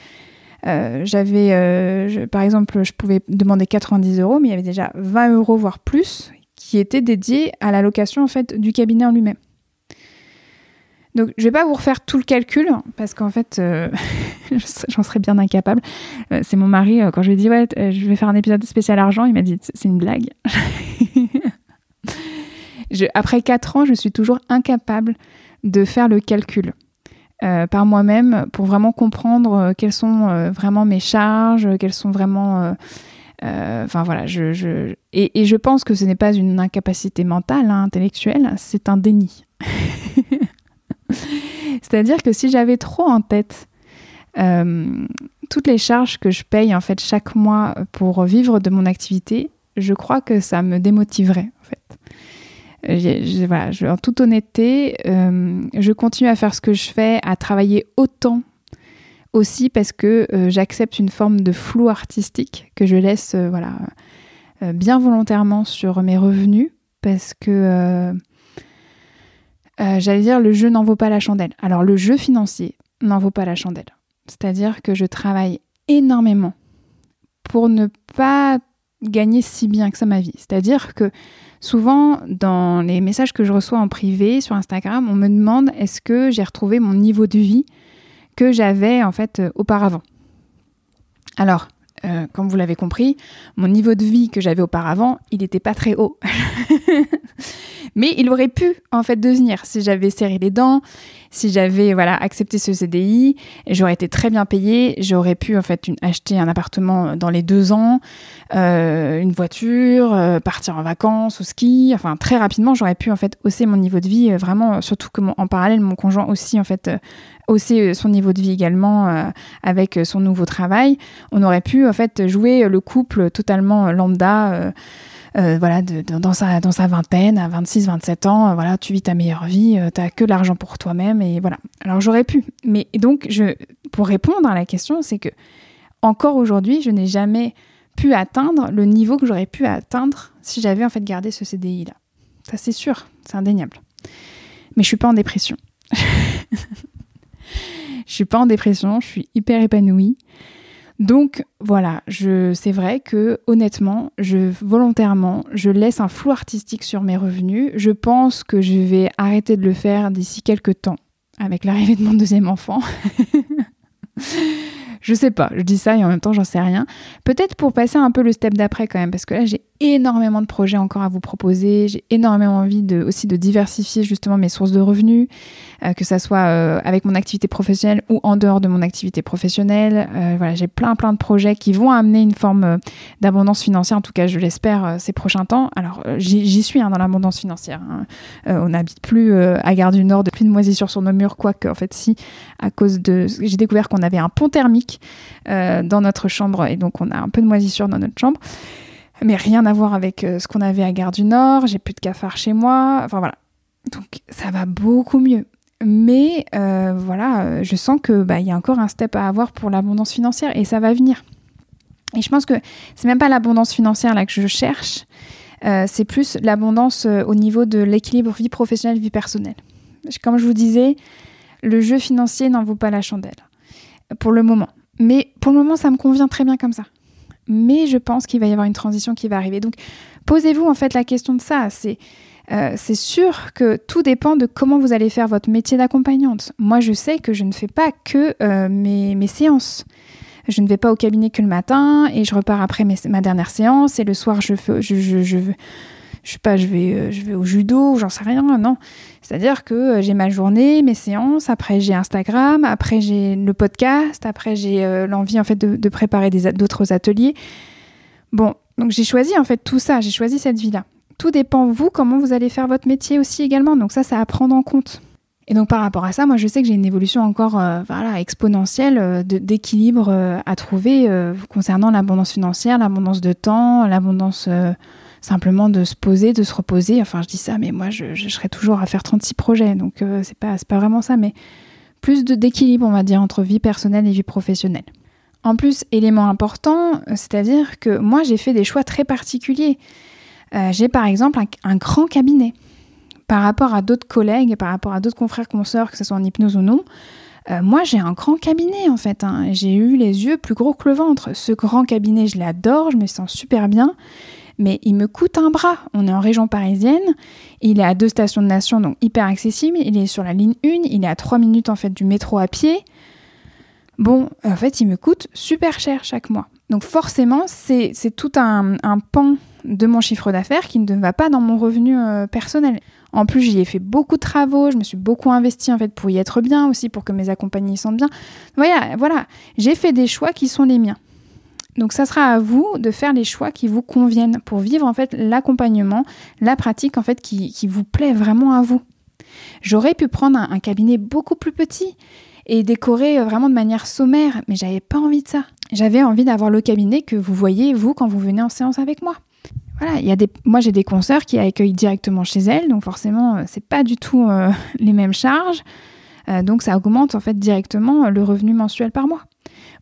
euh, j'avais, euh, par exemple, je pouvais demander 90 euros, mais il y avait déjà 20 euros, voire plus, qui étaient dédiés à la location en fait, du cabinet en lui-même. Donc, je vais pas vous refaire tout le calcul parce qu'en fait, euh, j'en serais bien incapable. C'est mon mari, quand je lui ai dit, ouais, je vais faire un épisode spécial argent, il m'a dit, c'est une blague. après 4 ans, je suis toujours incapable de faire le calcul par moi-même pour vraiment comprendre quelles sont vraiment mes charges, quelles sont vraiment. Enfin voilà, je, Et, je pense que ce n'est pas une incapacité mentale, hein, intellectuelle, c'est un déni. C'est-à-dire que si j'avais trop en tête euh, toutes les charges que je paye en fait chaque mois pour vivre de mon activité, je crois que ça me démotiverait en fait. En toute honnêteté, euh, je continue à faire ce que je fais, à travailler autant aussi parce que euh, j'accepte une forme de flou artistique que je laisse voilà, bien volontairement sur mes revenus parce que euh, j'allais dire le jeu n'en vaut pas la chandelle. Alors le jeu financier n'en vaut pas la chandelle. C'est-à-dire que je travaille énormément pour ne pas gagner si bien que ça ma vie. C'est-à-dire que souvent dans les messages que je reçois en privé sur Instagram, on me demande est-ce que j'ai retrouvé mon niveau de vie que j'avais en fait euh, auparavant? Alors, euh, comme vous l'avez compris, mon niveau de vie que j'avais auparavant, il n'était pas très haut. Mais il aurait pu en fait devenir si j'avais serré les dents, si j'avais voilà accepté ce CDI, j'aurais été très bien payée, j'aurais pu en fait acheter un appartement dans les deux ans, euh, une voiture, euh, partir en vacances au ski, enfin très rapidement j'aurais pu en fait hausser mon niveau de vie vraiment, surtout que en parallèle mon conjoint aussi en fait hausser son niveau de vie également avec son nouveau travail. On aurait pu en fait jouer le couple totalement lambda. Euh, voilà, dans, sa, dans sa vingtaine, à 26, 27 ans, euh, voilà, tu vis ta meilleure vie, euh, tu n'as que l'argent pour toi-même, et voilà. Alors j'aurais pu. Mais donc, je, pour répondre à la question, c'est que encore aujourd'hui, je n'ai jamais pu atteindre le niveau que j'aurais pu atteindre si j'avais en fait gardé ce CDI-là. Ça, c'est sûr, c'est indéniable. Mais je suis pas en dépression. je suis pas en dépression, je suis hyper épanouie. Donc voilà, c'est vrai que honnêtement, volontairement, je laisse un flou artistique sur mes revenus. Je pense que je vais arrêter de le faire d'ici quelques temps avec l'arrivée de mon deuxième enfant. je sais pas, je dis ça et en même temps j'en sais rien. Peut-être pour passer un peu le step d'après quand même, parce que là j'ai énormément de projets encore à vous proposer. J'ai énormément envie de, aussi de diversifier justement mes sources de revenus, euh, que ça soit euh, avec mon activité professionnelle ou en dehors de mon activité professionnelle. Euh, voilà, j'ai plein plein de projets qui vont amener une forme d'abondance financière, en tout cas je l'espère ces prochains temps. Alors j'y suis hein, dans l'abondance financière. Hein. on n'habite plus à Gare du Nord, depuis de moisissures sur nos murs, quoique en fait si, à cause de... J'ai découvert qu'on avait un pont thermique dans notre chambre et donc on a un peu de moisissures dans notre chambre mais rien à voir avec euh, ce qu'on avait à Gare du Nord. J'ai plus de cafards chez moi. Enfin voilà. Donc ça va beaucoup mieux. Mais euh, voilà, euh, je sens que bah, il y a encore un step à avoir pour l'abondance financière et ça va venir. Et je pense que c'est même pas l'abondance financière là que je cherche. c'est plus l'abondance au niveau de l'équilibre vie professionnelle vie personnelle. Comme je vous disais, le jeu financier n'en vaut pas la chandelle pour le moment. Mais pour le moment, ça me convient très bien comme ça mais je pense qu'il va y avoir une transition qui va arriver. Donc, posez-vous en fait la question de ça. C'est euh, sûr que tout dépend de comment vous allez faire votre métier d'accompagnante. Moi, je sais que je ne fais pas que euh, mes, mes, séances. Je ne vais pas au cabinet que le matin et je repars après ma dernière séance et le soir, je, fais, je, je, je, je sais pas, je vais, euh, je vais au judo, j'en sais rien, non. C'est-à-dire que euh, j'ai ma journée, mes séances, après j'ai Instagram, après j'ai le podcast, après j'ai euh, l'envie en fait de, préparer d'autres ateliers. Bon, donc j'ai choisi en fait tout ça, j'ai choisi cette vie-là. Tout dépend vous comment vous allez faire votre métier aussi également. Donc ça, ça à prendre en compte. Et donc par rapport à ça, moi je sais que j'ai une évolution encore voilà, exponentielle d'équilibre à trouver concernant l'abondance financière, l'abondance de temps, l'abondance simplement de se poser, de se reposer. Enfin, je dis ça, mais moi, je, serais toujours à faire 36 projets, donc euh, c'est pas, pas vraiment ça, mais plus d'équilibre, on va dire, entre vie personnelle et vie professionnelle. En plus, élément important, c'est-à-dire que moi, j'ai fait des choix très particuliers. Euh, j'ai par exemple un, grand cabinet. Par rapport à d'autres collègues, par rapport à d'autres confrères, consoeurs, que ce soit en hypnose ou non, euh, moi, j'ai un grand cabinet en fait. Hein. J'ai eu les yeux plus gros que le ventre. Ce grand cabinet, je l'adore, je me sens super bien mais il me coûte un bras. On est en région parisienne, il est à deux stations de Nation, donc hyper accessible, il est sur la ligne 1, il est à 3 minutes en fait du métro à pied. Bon, en fait, il me coûte super cher chaque mois. Donc forcément, c'est tout un, pan de mon chiffre d'affaires qui ne va pas dans mon revenu euh, personnel. En plus, j'y ai fait beaucoup de travaux, je me suis beaucoup investi en fait pour y être bien aussi, pour que mes accompagnés y sentent bien. Voilà, voilà, j'ai fait des choix qui sont les miens. Donc ça sera à vous de faire les choix qui vous conviennent pour vivre en fait l'accompagnement, la pratique en fait qui, vous plaît vraiment à vous. J'aurais pu prendre un, cabinet beaucoup plus petit et décorer euh, vraiment de manière sommaire, mais j'avais pas envie de ça. J'avais envie d'avoir le cabinet que vous voyez vous quand vous venez en séance avec moi. Voilà, il y a des, moi j'ai des consoeurs qui accueillent directement chez elles, donc forcément euh, c'est pas du tout euh, les mêmes charges, donc ça augmente en fait directement le revenu mensuel par mois.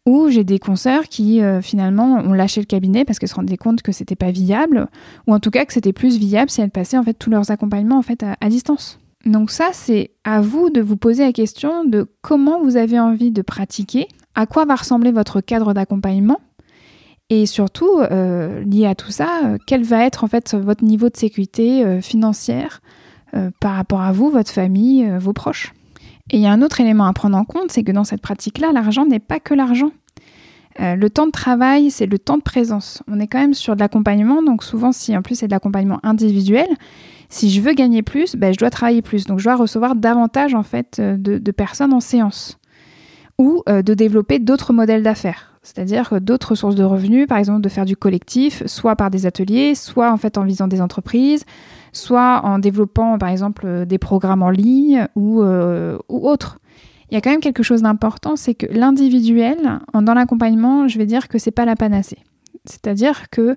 Ou j'ai des consoeurs qui euh, finalement ont lâché le cabinet parce qu'elles se rendaient compte que c'était pas viable, ou en tout cas que c'était plus viable si elles passaient en fait tous leurs accompagnements en fait à, distance. Donc ça, c'est à vous de vous poser la question de comment vous avez envie de pratiquer, à quoi va ressembler votre cadre d'accompagnement, et surtout, euh, lié à tout ça, euh, quel va être en fait votre niveau de sécurité financière par rapport à vous, votre famille, vos proches. Et il y a un autre élément à prendre en compte, c'est que dans cette pratique-là, l'argent n'est pas que l'argent. Euh, le temps de travail, c'est le temps de présence. On est quand même sur de l'accompagnement, donc souvent, si en plus c'est de l'accompagnement individuel, si je veux gagner plus, ben, je dois travailler plus. Donc je dois recevoir davantage en fait euh, de, personnes en séance ou euh, de développer d'autres modèles d'affaires, c'est-à-dire d'autres sources de revenus, par exemple de faire du collectif, soit par des ateliers, soit en fait en visant des entreprises, soit en développant par exemple des programmes en ligne ou, ou autres il y a quand même quelque chose d'important, c'est que l'individuel, dans l'accompagnement, je vais dire que c'est pas la panacée. C'est-à-dire que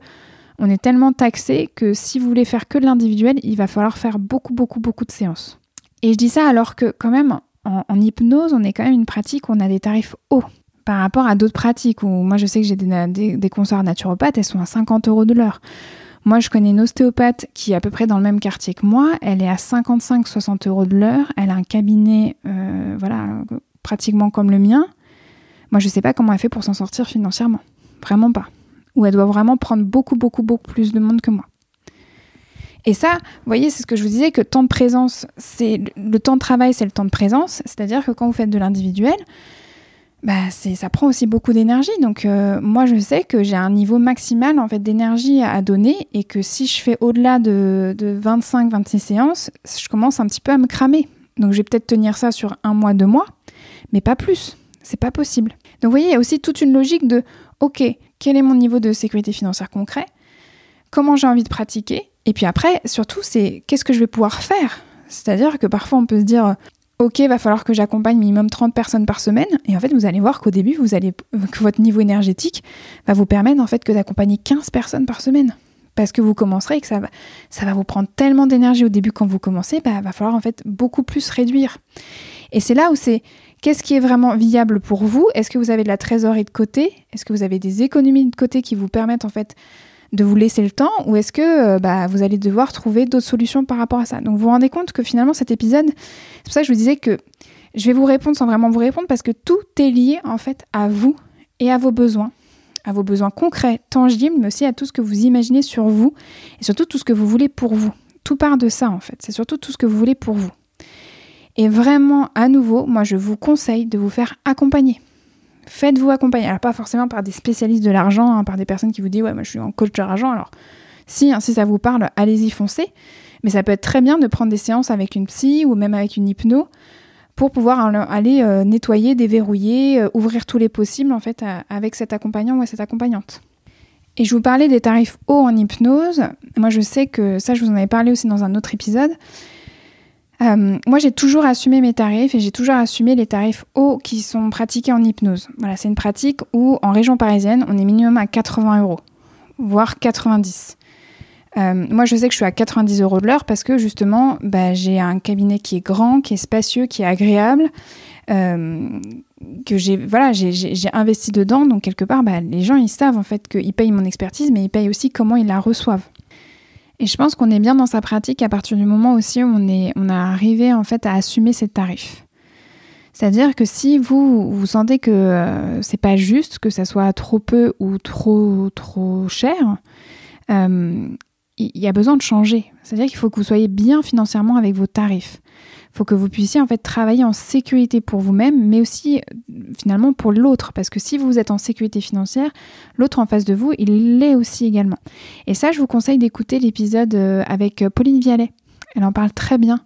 on est tellement taxé que si vous voulez faire que de l'individuel, il va falloir faire beaucoup, beaucoup, beaucoup de séances. Et je dis ça alors que quand même, en, hypnose, on est quand même une pratique où on a des tarifs hauts par rapport à d'autres pratiques où moi je sais que j'ai des, des, des naturopathes, elles sont à 50 euros de l'heure. Moi, je connais une ostéopathe qui est à peu près dans le même quartier que moi. Elle est à 55-60 euros de l'heure. Elle a un cabinet, euh, voilà, pratiquement comme le mien. Moi, je ne sais pas comment elle fait pour s'en sortir financièrement. Vraiment pas. Ou elle doit vraiment prendre beaucoup, beaucoup, beaucoup plus de monde que moi. Et ça, vous voyez, c'est ce que je vous disais, que temps de présence, c'est le temps de travail, c'est le temps de présence. C'est-à-dire que quand vous faites de l'individuel, bah, ça prend aussi beaucoup d'énergie. Donc euh, moi je sais que j'ai un niveau maximal en fait d'énergie à, donner et que si je fais au-delà de, 25-26 séances, je commence un petit peu à me cramer. Donc je vais peut-être tenir ça sur un mois, deux mois, mais pas plus. C'est pas possible. Donc vous voyez, il y a aussi toute une logique de ok, quel est mon niveau de sécurité financière concret? Comment j'ai envie de pratiquer? Et puis après, surtout, c'est qu'est-ce que je vais pouvoir faire? C'est-à-dire que parfois on peut se dire ok, va falloir que j'accompagne minimum 30 personnes par semaine. Et en fait, vous allez voir qu'au début, vous allez, que votre niveau énergétique va vous permettre en fait que d'accompagner 15 personnes par semaine. Parce que vous commencerez et que ça va, ça va vous prendre tellement d'énergie au début quand vous commencez, bah, va falloir en fait beaucoup plus réduire. Et c'est là où c'est qu'est-ce qui est vraiment viable pour vous? Est-ce que vous avez de la trésorerie de côté? Est-ce que vous avez des économies de côté qui vous permettent en fait de vous laisser le temps ou est-ce que euh, bah, vous allez devoir trouver d'autres solutions par rapport à ça? Donc vous vous rendez compte que finalement cet épisode, c'est pour ça que je vous disais que je vais vous répondre sans vraiment vous répondre parce que tout est lié en fait à vous et à vos besoins, à vos besoins concrets, tangibles, mais aussi à tout ce que vous imaginez sur vous et surtout tout ce que vous voulez pour vous. Tout part de ça en fait, c'est surtout tout ce que vous voulez pour vous. Et vraiment, à nouveau, moi je vous conseille de vous faire accompagner. Faites-vous accompagner. Alors, pas forcément par des spécialistes de l'argent, hein, par des personnes qui vous disent Ouais, moi je suis en coach de l'argent. Alors, Si, hein, si ça vous parle, allez-y, foncez. Mais ça peut être très bien de prendre des séances avec une psy ou même avec une hypno pour pouvoir aller euh, nettoyer, déverrouiller, euh, ouvrir tous les possibles en fait avec cet accompagnant ou cette accompagnante. Et je vous parlais des tarifs hauts en hypnose. Moi, je sais que ça, je vous en avais parlé aussi dans un autre épisode. Euh, moi, j'ai toujours assumé mes tarifs et j'ai toujours assumé les tarifs hauts qui sont pratiqués en hypnose. Voilà, c'est une pratique où en région parisienne, on est minimum à 80 euros, voire 90. Euh, moi, je sais que je suis à 90 euros de l'heure parce que justement, bah, j'ai un cabinet qui est grand, qui est spacieux, qui est agréable, euh, que j'ai voilà, j'ai investi dedans. Donc quelque part, bah, les gens ils savent en fait qu'ils payent mon expertise, mais ils payent aussi comment ils la reçoivent. Et je pense qu'on est bien dans sa pratique à partir du moment aussi où on est, a arrivé en fait à assumer ces tarifs. C'est-à-dire que si vous vous sentez que euh, c'est pas juste, que ça soit trop peu ou trop trop cher, euh, il y a besoin de changer. C'est-à-dire qu'il faut que vous soyez bien financièrement avec vos tarifs. Faut que vous puissiez en fait travailler en sécurité pour vous-même, mais aussi finalement pour l'autre. Parce que si vous êtes en sécurité financière, l'autre en face de vous, il l'est aussi également. Et ça, je vous conseille d'écouter l'épisode euh, avec Pauline Vialet. Elle en parle très bien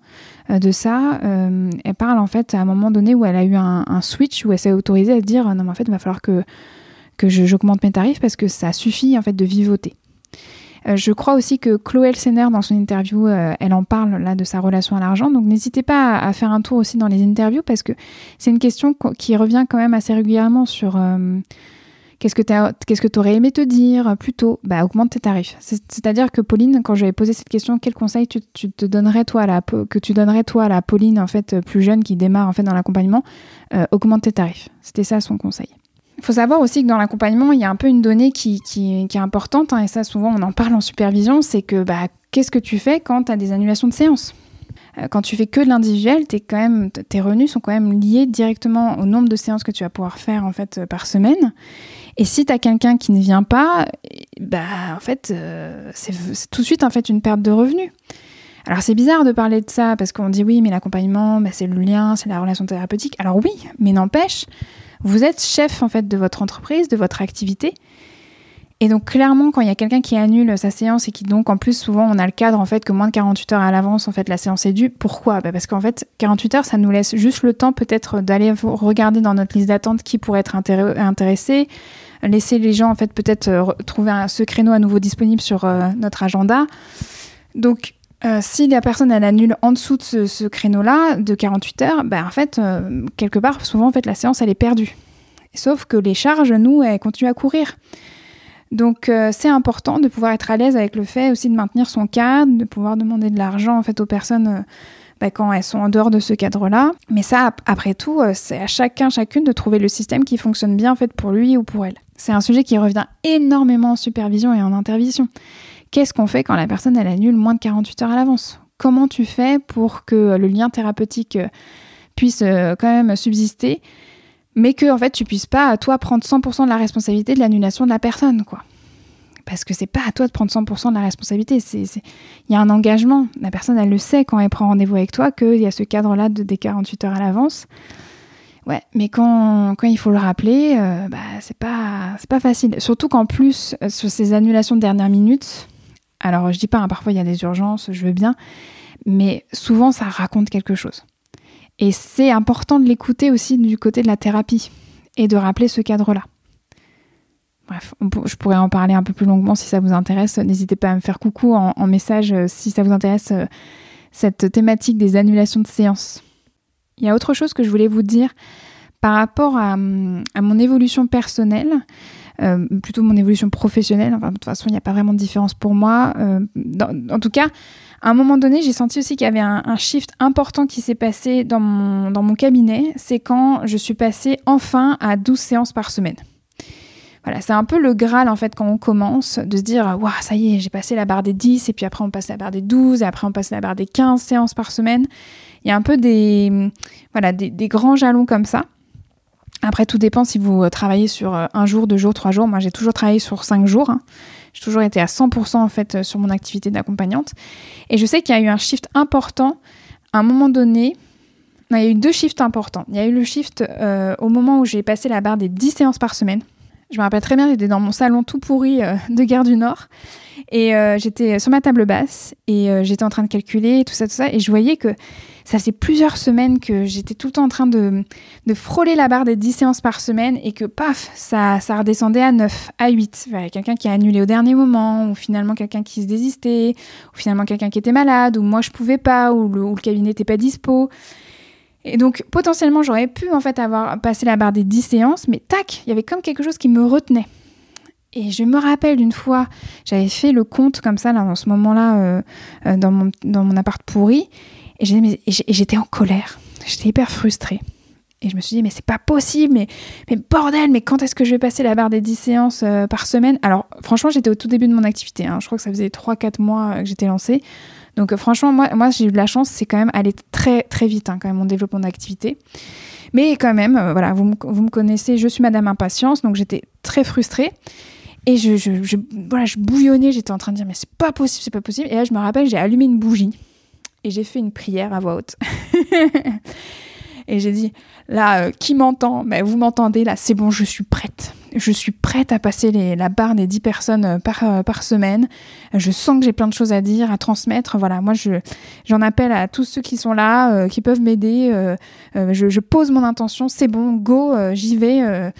euh, de ça. Euh, elle parle en fait à un moment donné où elle a eu un, switch, où elle s'est autorisée à se dire non mais en fait il va falloir que, que j'augmente mes tarifs parce que ça suffit en fait de vivoter. Euh, je crois aussi que Chloé Elsener, dans son interview, euh, elle en parle là de sa relation à l'argent. Donc n'hésitez pas à, faire un tour aussi dans les interviews parce que c'est une question qui revient quand même assez régulièrement sur euh, qu'est-ce que tu aurais aimé te dire plutôt Bah augmente tes tarifs. C'est-à-dire que Pauline, quand j'avais posé cette question, quel conseil tu, te donnerais toi à la que tu donnerais toi à la Pauline en fait plus jeune qui démarre en fait dans l'accompagnement Augmente tes tarifs. C'était ça son conseil. Il faut savoir aussi que dans l'accompagnement, il y a un peu une donnée qui, est importante, hein, et ça souvent on en parle en supervision, c'est que bah, qu'est-ce que tu fais quand tu as des annulations de séances? Euh, quand tu fais que de l'individuel, tes revenus sont quand même liés directement au nombre de séances que tu vas pouvoir faire en fait euh, par semaine. Et si tu as quelqu'un qui ne vient pas, bah en fait euh, c'est tout de suite une perte de revenus. Alors c'est bizarre de parler de ça parce qu'on dit oui mais l'accompagnement bah, c'est le lien, c'est la relation thérapeutique. Alors oui, mais n'empêche, vous êtes chef en fait de votre entreprise, de votre activité. Et donc clairement, quand il y a quelqu'un qui annule sa séance et qui donc en plus souvent on a le cadre en fait que moins de 48 heures à l'avance en fait la séance est due. Pourquoi? Bah, Parce qu'en fait 48 heures ça nous laisse juste le temps peut-être d'aller regarder dans notre liste d'attente qui pourrait être intéressé, laisser les gens en fait peut-être euh, trouver un, ce créneau à nouveau disponible sur euh, notre agenda. Donc euh, si la personne elle annule en dessous de ce, créneau-là de 48 heures, ben en fait, euh, quelque part, souvent en fait, la séance elle est perdue. Sauf que les charges, nous, elles continuent à courir. Donc euh, c'est important de pouvoir être à l'aise avec le fait aussi de maintenir son cadre, de pouvoir demander de l'argent en fait aux personnes ben, quand elles sont en dehors de ce cadre-là. Mais ça, après tout, c'est à chacun, chacune de trouver le système qui fonctionne bien en fait pour lui ou pour elle. C'est un sujet qui revient énormément en supervision et en intervision. Qu'est-ce qu'on fait quand la personne elle annule moins de 48 heures à l'avance? Comment tu fais pour que le lien thérapeutique euh, puisse euh, quand même subsister, mais que en fait tu puisses pas toi prendre 100% de la responsabilité de l'annulation de la personne, quoi? Parce que c'est pas à toi de prendre 100% de la responsabilité. Il y a un engagement. La personne, elle le sait quand elle prend rendez-vous avec toi qu'il y a ce cadre-là de, des 48 heures à l'avance. Ouais, mais quand, quand, il faut le rappeler, euh, bah, c'est pas, pas facile. Surtout qu'en plus, sur ces annulations de dernière minute, alors, je dis pas, hein, parfois il y a des urgences, je veux bien, mais souvent ça raconte quelque chose. Et c'est important de l'écouter aussi du côté de la thérapie et de rappeler ce cadre-là. Bref, je pourrais en parler un peu plus longuement si ça vous intéresse. N'hésitez pas à me faire coucou en, message euh, si ça vous intéresse euh, cette thématique des annulations de séances. Il y a autre chose que je voulais vous dire par rapport à mon évolution personnelle. Euh, plutôt mon évolution professionnelle. Enfin, de toute façon, il n'y a pas vraiment de différence pour moi. Euh, en tout cas, à un moment donné, j'ai senti aussi qu'il y avait un, shift important qui s'est passé dans mon, dans mon cabinet. C'est quand je suis passée enfin à 12 séances par semaine. Voilà, c'est un peu le Graal en fait quand on commence de se dire waouh, ça y est, j'ai passé la barre des 10 et puis après on passe la barre des 12 et après on passe la barre des 15 séances par semaine. Il y a un peu des voilà, des grands jalons comme ça. Après, tout dépend si vous euh, travaillez sur euh, un jour, deux jours, trois jours. Moi, j'ai toujours travaillé sur cinq jours. Hein. J'ai toujours été à 100% en fait euh, sur mon activité d'accompagnante. Et je sais qu'il y a eu un shift important à un moment donné. il y a eu deux shifts importants. Il y a eu le shift au moment où j'ai passé la barre des 10 séances par semaine. Je me rappelle très bien, j'étais dans mon salon tout pourri de Gare du Nord. Et euh, j'étais sur ma table basse et euh, j'étais en train de calculer tout ça, tout ça. Et je voyais que ça faisait plusieurs semaines que j'étais tout le temps en train de, de, frôler la barre des 10 séances par semaine et que paf, ça, ça redescendait à 9, à 8. quelqu'un qui a annulé au dernier moment, ou finalement quelqu'un qui se désistait, ou finalement quelqu'un qui était malade, ou moi je pouvais pas, ou le, ou le cabinet n'était pas dispo. Et donc potentiellement j'aurais pu en fait avoir passé la barre des 10 séances, mais tac, il y avait comme quelque chose qui me retenait. Et je me rappelle d'une fois, j'avais fait le compte comme ça, là, dans ce moment-là, euh, euh, dans, mon, dans mon appart pourri, et j'étais en colère. J'étais hyper frustrée. Et je me suis dit, mais c'est pas possible, mais, bordel, mais quand est-ce que je vais passer la barre des 10 séances euh, par semaine? Alors, franchement, j'étais au tout début de mon activité. Hein. Je crois que ça faisait 3-4 mois que j'étais lancée. Donc, franchement, moi, moi j'ai eu de la chance, c'est quand même aller très, très vite, hein, quand même, mon développement d'activité. Mais quand même, voilà, vous me connaissez, je suis Madame Impatience, donc j'étais très frustrée. Et je, je, voilà, je bouillonnais, j'étais en train de dire, mais c'est pas possible, c'est pas possible. Et là, je me rappelle, j'ai allumé une bougie et j'ai fait une prière à voix haute. et j'ai dit, là, euh, qui m'entend? Mais vous m'entendez, là, c'est bon, je suis prête. Je suis prête à passer la barre des 10 personnes euh, par, euh, par semaine. Je sens que j'ai plein de choses à dire, à transmettre. Voilà, moi, je, j'en appelle à tous ceux qui sont là, qui peuvent m'aider. Je, pose mon intention, c'est bon, go, j'y vais.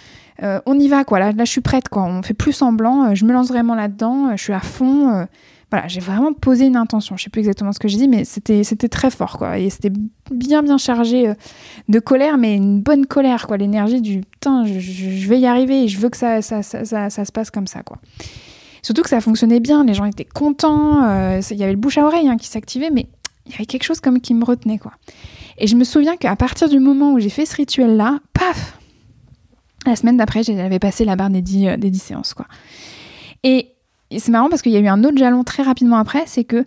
Euh, on y va quoi. Là, là, je suis prête quoi. On fait plus semblant. Euh, je me lance vraiment là-dedans. Euh, je suis à fond. voilà, j'ai vraiment posé une intention. Je sais plus exactement ce que j'ai dit, mais c'était c'était très fort quoi. Et c'était bien bien chargé de colère, mais une bonne colère quoi. L'énergie du putain, je, vais y arriver. Et je veux que ça ça, ça, ça se passe comme ça quoi. Surtout que ça fonctionnait bien. Les gens étaient contents. Il y avait le bouche à oreille hein, qui s'activait, mais il y avait quelque chose comme qui me retenait quoi. Et je me souviens qu'à partir du moment où j'ai fait ce rituel là, paf, la semaine d'après, j'avais passé la barre des 10, euh, séances. Quoi. Et, c'est marrant parce qu'il y a eu un autre jalon très rapidement après, c'est que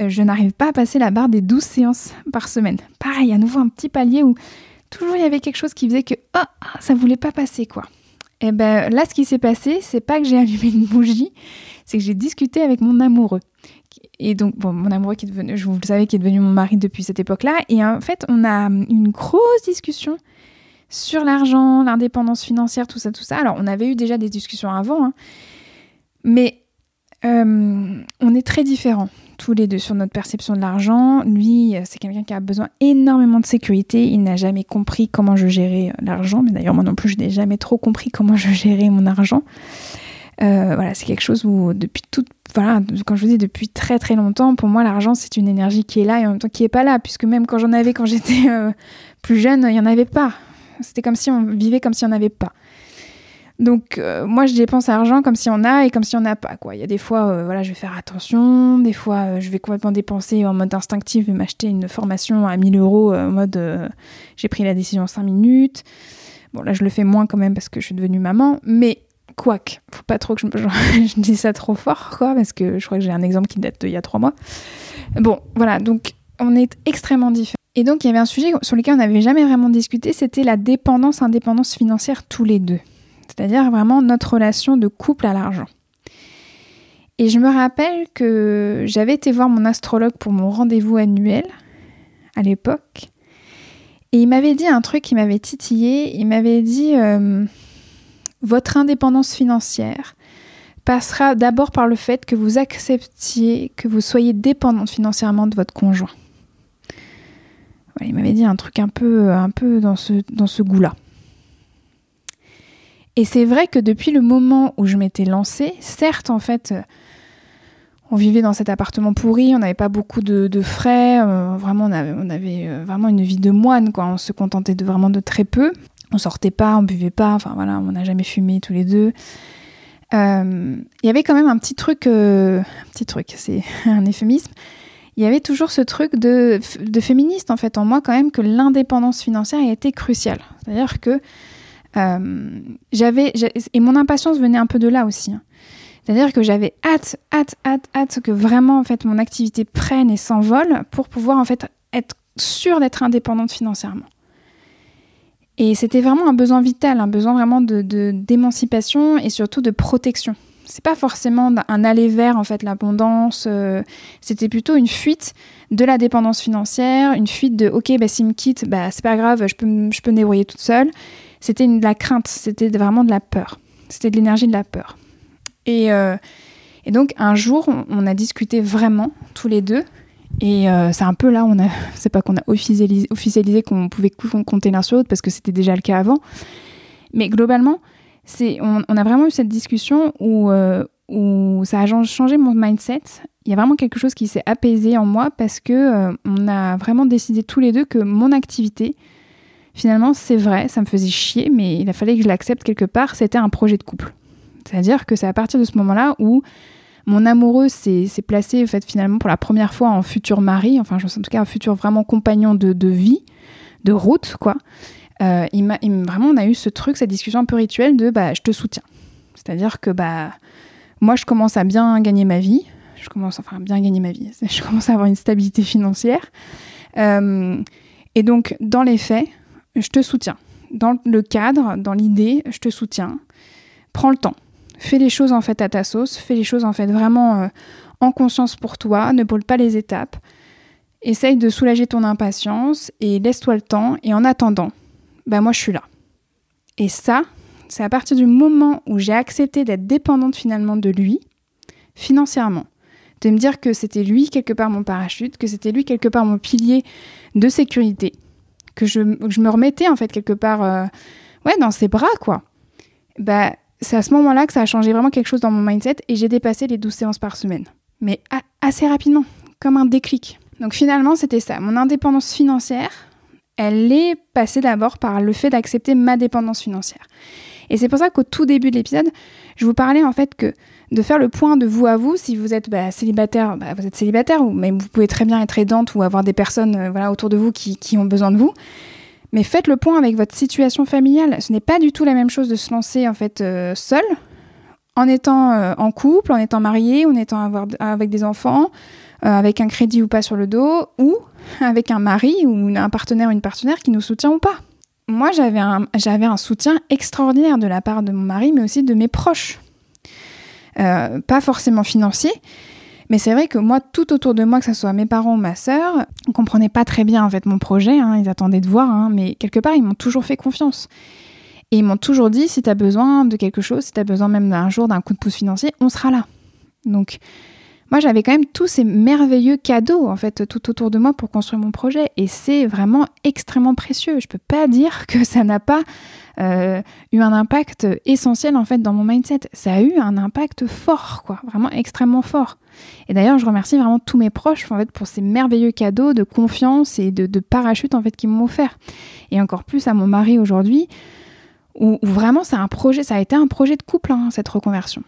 euh, je n'arrive pas à passer la barre des 12 séances par semaine. Pareil, à nouveau un petit palier où toujours il y avait quelque chose qui faisait que oh, ça voulait pas passer quoi. Et ben là, ce qui s'est passé, c'est pas que j'ai allumé une bougie, c'est que j'ai discuté avec mon amoureux. Et donc, mon amoureux qui est devenu, je vous le savez, qui est devenu mon mari depuis cette époque-là. Et en fait, on a une grosse discussion sur l'argent, l'indépendance financière, tout ça, tout ça. Alors, on avait eu déjà des discussions avant, hein. mais euh, on est très différents tous les deux sur notre perception de l'argent. Lui, c'est quelqu'un qui a besoin énormément de sécurité. Il n'a jamais compris comment je gérais l'argent, mais d'ailleurs moi non plus, je n'ai jamais trop compris comment je gérais mon argent. Euh, voilà, c'est quelque chose où depuis toute, voilà, quand je vous dis depuis très très longtemps, pour moi l'argent c'est une énergie qui est là et en même temps qui est pas là, puisque même quand j'en avais quand j'étais euh, plus jeune, il y en avait pas. C'était comme si on vivait comme si on n'avait pas. Donc euh, moi je dépense à l'argent comme si on a et comme si on n'a pas quoi. Il y a des fois euh, voilà je vais faire attention, des fois euh, je vais complètement dépenser en mode instinctif et m'acheter une formation à 1000 euros en mode j'ai pris la décision en 5 minutes. Bon là je le fais moins quand même parce que je suis devenue maman, mais quoique faut pas trop que je, je dise ça trop fort quoi parce que je crois que j'ai un exemple qui date d'il y a 3 mois. Bon voilà donc on est extrêmement différents. Et donc, il y avait un sujet sur lequel on n'avait jamais vraiment discuté, c'était la dépendance-indépendance financière tous les deux. C'est-à-dire vraiment notre relation de couple à l'argent. Et je me rappelle que j'avais été voir mon astrologue pour mon rendez-vous annuel à l'époque. Et il m'avait dit un truc qui m'avait titillé. Il m'avait dit euh, Votre indépendance financière passera d'abord par le fait que vous acceptiez que vous soyez dépendante financièrement de votre conjoint il m'avait dit un truc un peu, un peu dans ce, goût-là. Et c'est vrai que depuis le moment où je m'étais lancée, certes, en fait, on vivait dans cet appartement pourri, on n'avait pas beaucoup de, frais, euh, on avait, euh, vraiment une vie de moine. On se contentait de vraiment de très peu. On sortait pas, on buvait pas, enfin voilà, on n'a jamais fumé tous les deux. Euh, il y avait quand même un petit truc, un petit truc, c'est un euphémisme il y avait toujours ce truc de, féministe en fait en moi quand même que l'indépendance financière a été cruciale. C'est-à-dire que euh, j'avais et mon impatience venait un peu de là aussi. Hein. C'est-à-dire que j'avais hâte, hâte, hâte, hâte que vraiment en fait mon activité prenne et s'envole pour pouvoir en fait être sûre d'être indépendante financièrement. Et c'était vraiment un besoin vital, un besoin vraiment de d'émancipation et surtout de protection c'est pas forcément un aller vers en fait l'abondance. Euh, c'était plutôt une fuite de la dépendance financière, une fuite de ok bah s'il me quitte, bah c'est pas grave, je peux je peux me débrouiller toute seule. C'était de la crainte, c'était vraiment de la peur. C'était de l'énergie de la peur. Et euh, Et donc un jour, on, a discuté vraiment tous les deux. Et c'est un peu là, on a, c'est pas qu'on a officialisé, officialisé qu'on pouvait compter l'un sur l'autre parce que c'était déjà le cas avant. Mais globalement, on, a vraiment eu cette discussion où, où ça a changé mon mindset. Il y a vraiment quelque chose qui s'est apaisé en moi parce que euh, on a vraiment décidé tous les deux que mon activité, finalement, c'est vrai, ça me faisait chier, mais il a fallu que je l'accepte quelque part. C'était un projet de couple. C'est-à-dire que c'est à partir de ce moment-là où mon amoureux s'est, placé, en fait, finalement, pour la première fois en futur mari, enfin, en tout cas, un futur vraiment compagnon de, vie, de route, quoi. Euh, vraiment, on a eu ce truc, cette discussion un peu rituelle de bah, je te soutiens. C'est-à-dire que bah, moi, je commence à bien gagner ma vie. Je commence, enfin, à bien gagner ma vie. Je commence à avoir une stabilité financière. Euh, et donc, dans les faits, je te soutiens. Dans le cadre, dans l'idée, je te soutiens. Prends le temps. Fais les choses en fait à ta sauce. Fais les choses en fait vraiment euh, en conscience pour toi. Ne brûle pas les étapes. Essaye de soulager ton impatience et laisse-toi le temps. Et en attendant, ben moi je suis là. Et ça, c'est à partir du moment où j'ai accepté d'être dépendante finalement de lui, financièrement, de me dire que c'était lui quelque part mon parachute, que c'était lui quelque part mon pilier de sécurité, que je, me remettais en fait quelque part euh, ouais, dans ses bras, quoi. Bah, c'est à ce moment-là que ça a changé vraiment quelque chose dans mon mindset et j'ai dépassé les 12 séances par semaine. Mais assez rapidement, comme un déclic. Donc finalement, c'était ça. Mon indépendance financière, elle est passée d'abord par le fait d'accepter ma dépendance financière. Et c'est pour ça qu'au tout début de l'épisode, je vous parlais en fait que de faire le point de vous à vous, si vous êtes bah, célibataire, bah, vous êtes célibataire, ou même vous pouvez très bien être aidante ou avoir des personnes euh, voilà, autour de vous qui, ont besoin de vous. Mais faites le point avec votre situation familiale. Ce n'est pas du tout la même chose de se lancer en fait euh, seul, en étant euh, en couple, en étant marié, en étant avec des enfants, avec un crédit ou pas sur le dos, ou avec un mari ou un partenaire ou une partenaire qui nous soutient ou pas moi, j'avais un, un soutien extraordinaire de la part de mon mari, mais aussi de mes proches. Euh, pas forcément financier, mais c'est vrai que moi, tout autour de moi, que ce soit mes parents ou ma sœur, ne comprenaient pas très bien en fait mon projet. Hein, ils attendaient de voir, hein, mais quelque part, ils m'ont toujours fait confiance. Et ils m'ont toujours dit si tu as besoin de quelque chose, si tu as besoin même d'un jour d'un coup de pouce financier, on sera là. Donc, moi j'avais quand même tous ces merveilleux cadeaux en fait tout autour de moi pour construire mon projet et c'est vraiment extrêmement précieux. Je peux pas dire que ça n'a pas euh, eu un impact essentiel en fait dans mon mindset. Ça a eu un impact fort quoi, vraiment extrêmement fort. Et d'ailleurs je remercie vraiment tous mes proches en fait pour ces merveilleux cadeaux de confiance et de, parachute en fait qu'ils m'ont offert. Et encore plus à mon mari aujourd'hui où, vraiment c'est un projet, ça a été un projet de couple hein, cette reconversion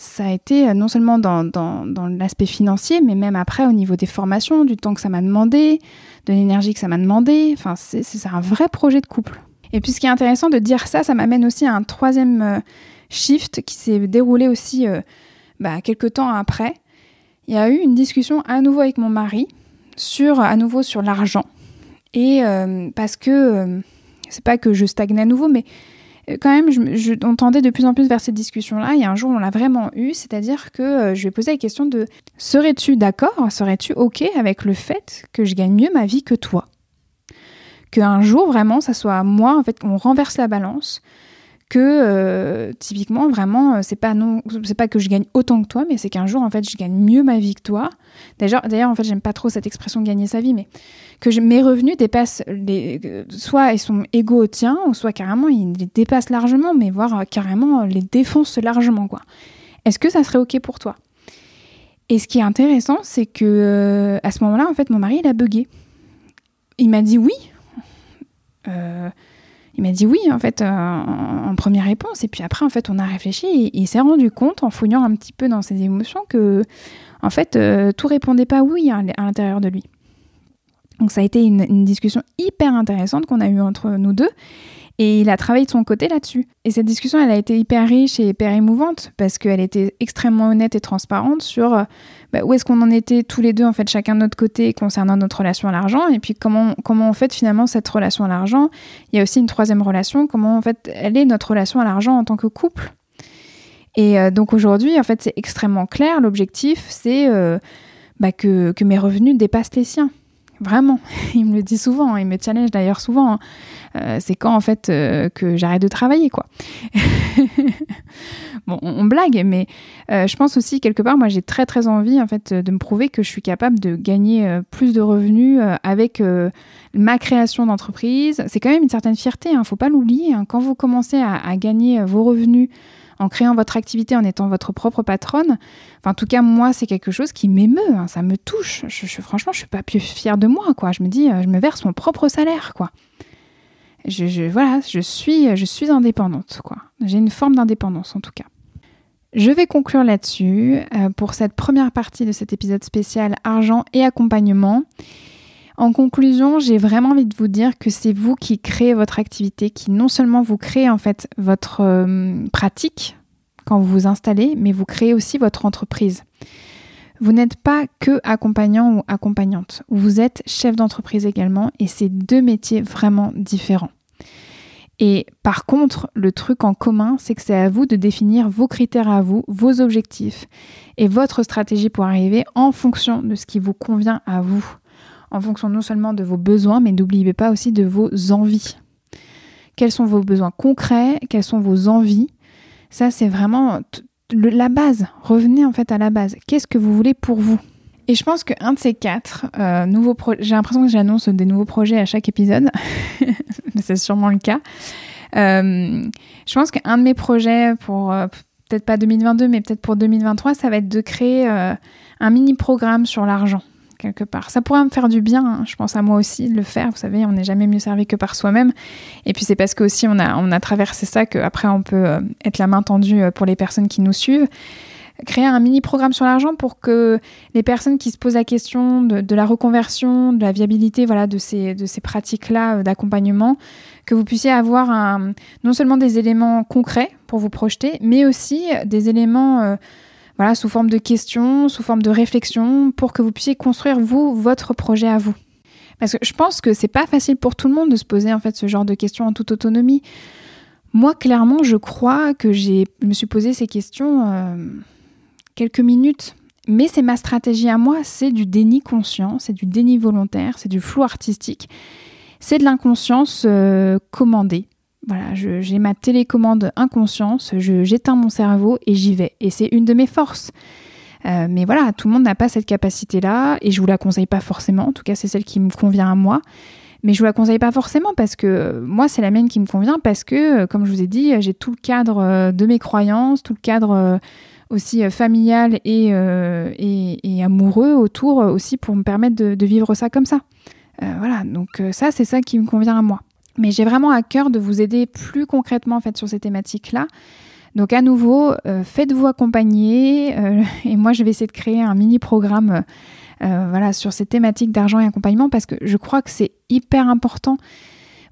ça a été euh, non seulement dans, l'aspect financier, mais même après au niveau des formations, du temps que ça m'a demandé, de l'énergie que ça m'a demandé. Enfin, c'est un vrai projet de couple. Et puis ce qui est intéressant de dire ça, ça m'amène aussi à un troisième euh, shift qui s'est déroulé aussi euh, bah, quelques temps après. Il y a eu une discussion à nouveau avec mon mari sur à nouveau sur l'argent. Et parce que c'est pas que je stagne à nouveau, mais euh, quand même, je, on tendait de plus en plus vers cette discussion-là. Et un jour, on l'a vraiment eu, c'est-à-dire que euh, je lui ai posé la question de serais-tu d'accord, serais-tu OK avec le fait que je gagne mieux ma vie que toi? Qu'un jour, vraiment, ça soit moi, en fait, qu'on renverse la balance, que euh, typiquement vraiment euh, c'est pas non c'est pas que je gagne autant que toi mais c'est qu'un jour en fait je gagne mieux ma vie que toi. D'ailleurs d'ailleurs en fait j'aime pas trop cette expression gagner sa vie mais que mes revenus dépassent les euh, soit ils sont égaux aux tiens ou soit carrément ils les dépassent largement mais voire carrément les défoncent largement est-ce que ça serait ok pour toi? Et ce qui est intéressant c'est que à ce moment-là en fait mon mari il a bugué. Il m'a dit oui. Euh, il m'a dit oui, en fait, euh, en, première réponse. Et puis après, en fait, on a réfléchi et, il s'est rendu compte, en fouillant un petit peu dans ses émotions, que, en fait, euh, tout répondait pas oui à, l'intérieur de lui. Donc ça a été une discussion hyper intéressante qu'on a eue entre nous deux. Et il a travaillé de son côté là-dessus. Et cette discussion, elle a été hyper riche et hyper émouvante parce qu'elle était extrêmement honnête et transparente sur euh, bah, où est-ce qu'on en était tous les deux, en fait, chacun de notre côté concernant notre relation à l'argent. Et puis comment, comment en fait finalement cette relation à l'argent. Il y a aussi une troisième relation, comment en fait elle est notre relation à l'argent en tant que couple. Et euh, donc aujourd'hui, en fait, c'est extrêmement clair. L'objectif, c'est euh, bah, que, que mes revenus dépassent les siens Vraiment, il me le dit souvent, il me challenge d'ailleurs souvent. Hein. Euh, c'est quand en fait euh, que j'arrête de travailler, quoi. bon, on, blague, mais euh, je pense aussi quelque part, moi j'ai très très envie en fait de me prouver que je suis capable de gagner plus de revenus avec ma création d'entreprise. C'est quand même une certaine fierté, il hein, ne faut pas l'oublier. Hein. Quand vous commencez à gagner vos revenus en créant votre activité, en étant votre propre patronne. En tout cas, moi, c'est quelque chose qui m'émeut, hein, ça me touche. Je, je, franchement, je suis pas plus fière de moi, quoi. Je me dis, euh, je me verse mon propre salaire, quoi. Je, voilà, je suis, je suis indépendante, quoi. J'ai une forme d'indépendance, en tout cas. Je vais conclure là-dessus euh, pour cette première partie de cet épisode spécial argent et accompagnement. En conclusion, j'ai vraiment envie de vous dire que c'est vous qui créez votre activité, qui non seulement vous créez en fait votre euh, pratique quand vous vous installez, mais vous créez aussi votre entreprise. Vous n'êtes pas que accompagnant ou accompagnante, vous êtes chef d'entreprise également et c'est deux métiers vraiment différents. Et par contre, le truc en commun, c'est que c'est à vous de définir vos critères à vous, vos objectifs et votre stratégie pour arriver en fonction de ce qui vous convient à vous en fonction non seulement de vos besoins, mais n'oubliez pas aussi de vos envies. Quels sont vos besoins concrets? Quelles sont vos envies? Ça, c'est vraiment la base. Revenez en fait à la base. Qu'est-ce que vous voulez pour vous? Et je pense qu'un de ces quatre euh, nouveaux projets, j'ai l'impression que j'annonce des nouveaux projets à chaque épisode, c'est sûrement le cas. Euh, je pense qu'un de mes projets pour euh, peut-être pas 2022, mais peut-être pour 2023, ça va être de créer un mini programme sur l'argent quelque part. Ça pourrait me faire du bien, hein, je pense à moi aussi, de le faire. Vous savez, on n'est jamais mieux servi que par soi-même. Et puis c'est parce que aussi on a, on a traversé ça qu'après on peut euh, être la main tendue euh, pour les personnes qui nous suivent. Créer un mini programme sur l'argent pour que les personnes qui se posent la question de, la reconversion, de la viabilité voilà, de ces, de ces pratiques-là euh, d'accompagnement, que vous puissiez avoir non seulement des éléments concrets pour vous projeter, mais aussi des éléments voilà, sous forme de questions, sous forme de réflexions, pour que vous puissiez construire vous votre projet à vous. Parce que je pense que c'est pas facile pour tout le monde de se poser en fait ce genre de questions en toute autonomie. Moi, clairement, je crois que j'ai, je me suis posé ces questions euh, quelques minutes. Mais c'est ma stratégie à moi, c'est du déni conscient, c'est du déni volontaire, c'est du flou artistique, c'est de l'inconscience euh, commandée. Voilà, j'ai ma télécommande inconscience, j'éteins mon cerveau et j'y vais. Et c'est une de mes forces. Euh, mais voilà, tout le monde n'a pas cette capacité-là et je vous la conseille pas forcément. En tout cas, c'est celle qui me convient à moi. Mais je vous la conseille pas forcément parce que euh, moi, c'est la mienne qui me convient parce que, euh, comme je vous ai dit, j'ai tout le cadre de mes croyances, tout le cadre aussi familial et, amoureux autour aussi pour me permettre de vivre ça comme ça. voilà, donc ça, c'est ça qui me convient à moi. Mais j'ai vraiment à cœur de vous aider plus concrètement en fait sur ces thématiques-là. Donc à nouveau, euh, faites-vous accompagner euh, et moi je vais essayer de créer un mini programme euh, voilà sur ces thématiques d'argent et accompagnement parce que je crois que c'est hyper important.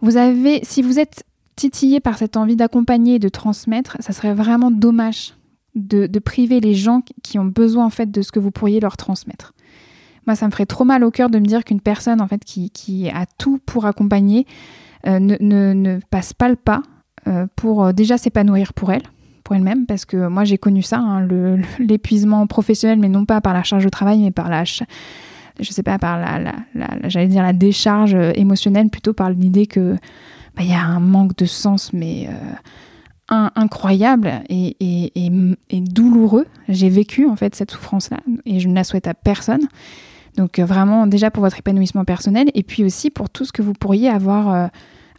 Vous avez, si vous êtes titillé par cette envie d'accompagner et de transmettre, ça serait vraiment dommage de, priver les gens qui ont besoin en fait de ce que vous pourriez leur transmettre. Moi, ça me ferait trop mal au cœur de me dire qu'une personne en fait qui a tout pour accompagner euh, ne, passe pas le pas euh, pour euh, déjà s'épanouir pour elle, pour elle-même, parce que moi j'ai connu ça, hein, l'épuisement professionnel, mais non pas par la charge de travail, mais par la, je sais pas, par la, j'allais dire la décharge émotionnelle, plutôt par l'idée que bah, il y a un manque de sens, mais incroyable et, et, douloureux. J'ai vécu en fait cette souffrance-là et je ne la souhaite à personne. Donc vraiment déjà pour votre épanouissement personnel et puis aussi pour tout ce que vous pourriez avoir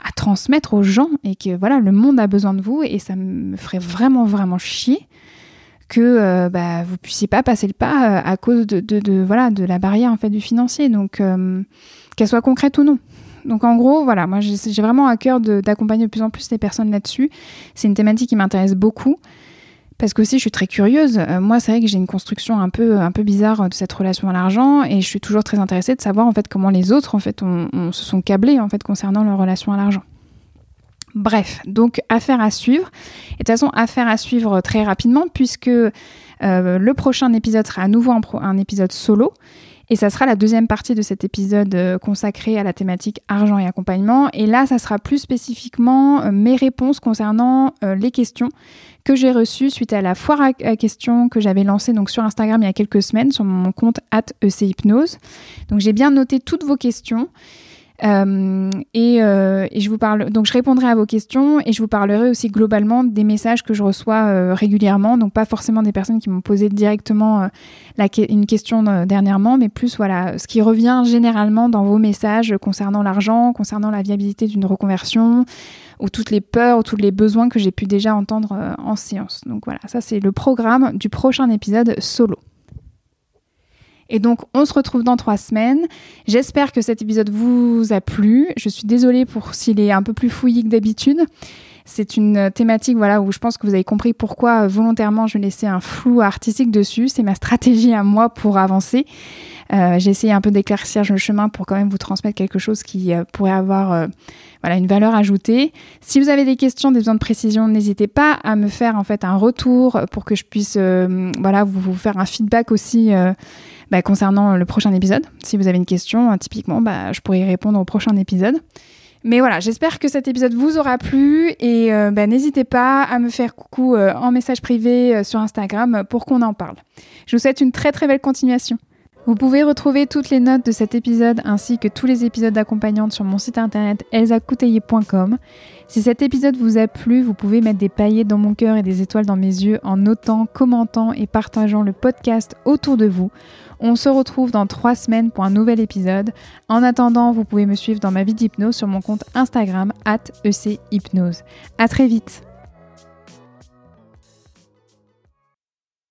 à transmettre aux gens et que voilà, le monde a besoin de vous et ça me ferait vraiment, vraiment chier que euh, bah, vous puissiez pas passer le pas euh, à cause de, de, voilà, de la barrière en fait du financier, donc euh, qu'elle soit concrète ou non. Donc en gros, voilà, moi j'ai vraiment à cœur d'accompagner de plus en plus les personnes là-dessus. C'est une thématique qui m'intéresse beaucoup. Parce que aussi, je suis très curieuse. Euh, moi, c'est vrai que j'ai une construction un peu, un peu bizarre de cette relation à l'argent, et je suis toujours très intéressée de savoir en fait comment les autres en fait se sont câblés en fait concernant leur relation à l'argent. Bref, donc affaire à suivre. Et de toute façon, affaire à suivre très rapidement puisque euh, le prochain épisode sera à nouveau un épisode solo. Et ça sera la deuxième partie de cet épisode euh, consacré à la thématique argent et accompagnement. Et là, ça sera plus spécifiquement mes réponses concernant les questions que j'ai reçu suite à la foire à questions que j'avais lancée donc sur Instagram il y a quelques semaines sur mon compte @echypnose. Donc j'ai bien noté toutes vos questions. Euh, euh, et, je vous parle, donc je répondrai à vos questions et je vous parlerai aussi globalement des messages que je reçois euh, régulièrement. Donc pas forcément des personnes qui m'ont posé directement une question dernièrement, mais plus voilà ce qui revient généralement dans vos messages concernant l'argent, concernant la viabilité d'une reconversion ou toutes les peurs ou tous les besoins que j'ai pu déjà entendre en séance. Donc voilà, ça c'est le programme du prochain épisode solo. Et donc, on se retrouve dans trois semaines. J'espère que cet épisode vous a plu. Je suis désolée pour s'il est un peu plus fouillis que d'habitude. C'est une thématique voilà, où je pense que vous avez compris pourquoi euh, volontairement je laissais un flou artistique dessus. C'est ma stratégie à moi pour avancer. Euh, j'ai essayé un peu d'éclaircir le chemin pour quand même vous transmettre quelque chose qui euh, pourrait avoir voilà, une valeur ajoutée. Si vous avez des questions, des besoins de précision, n'hésitez pas à me faire en fait un retour pour que je puisse voilà, vous, vous, faire un feedback aussi bah, concernant le prochain épisode. Si vous avez une question, euh, typiquement, bah, je pourrais y répondre au prochain épisode. Mais voilà, j'espère que cet épisode vous aura plu et euh, bah, n'hésitez pas à me faire coucou euh, en message privé sur Instagram pour qu'on en parle. Je vous souhaite une très très belle continuation. Vous pouvez retrouver toutes les notes de cet épisode ainsi que tous les épisodes d'accompagnante sur mon site internet elsacouteiller.com. Si cet épisode vous a plu, vous pouvez mettre des paillettes dans mon cœur et des étoiles dans mes yeux en notant, commentant et partageant le podcast autour de vous. On se retrouve dans trois semaines pour un nouvel épisode. En attendant, vous pouvez me suivre dans ma vie d'hypnose sur mon compte Instagram at echypnose. À très vite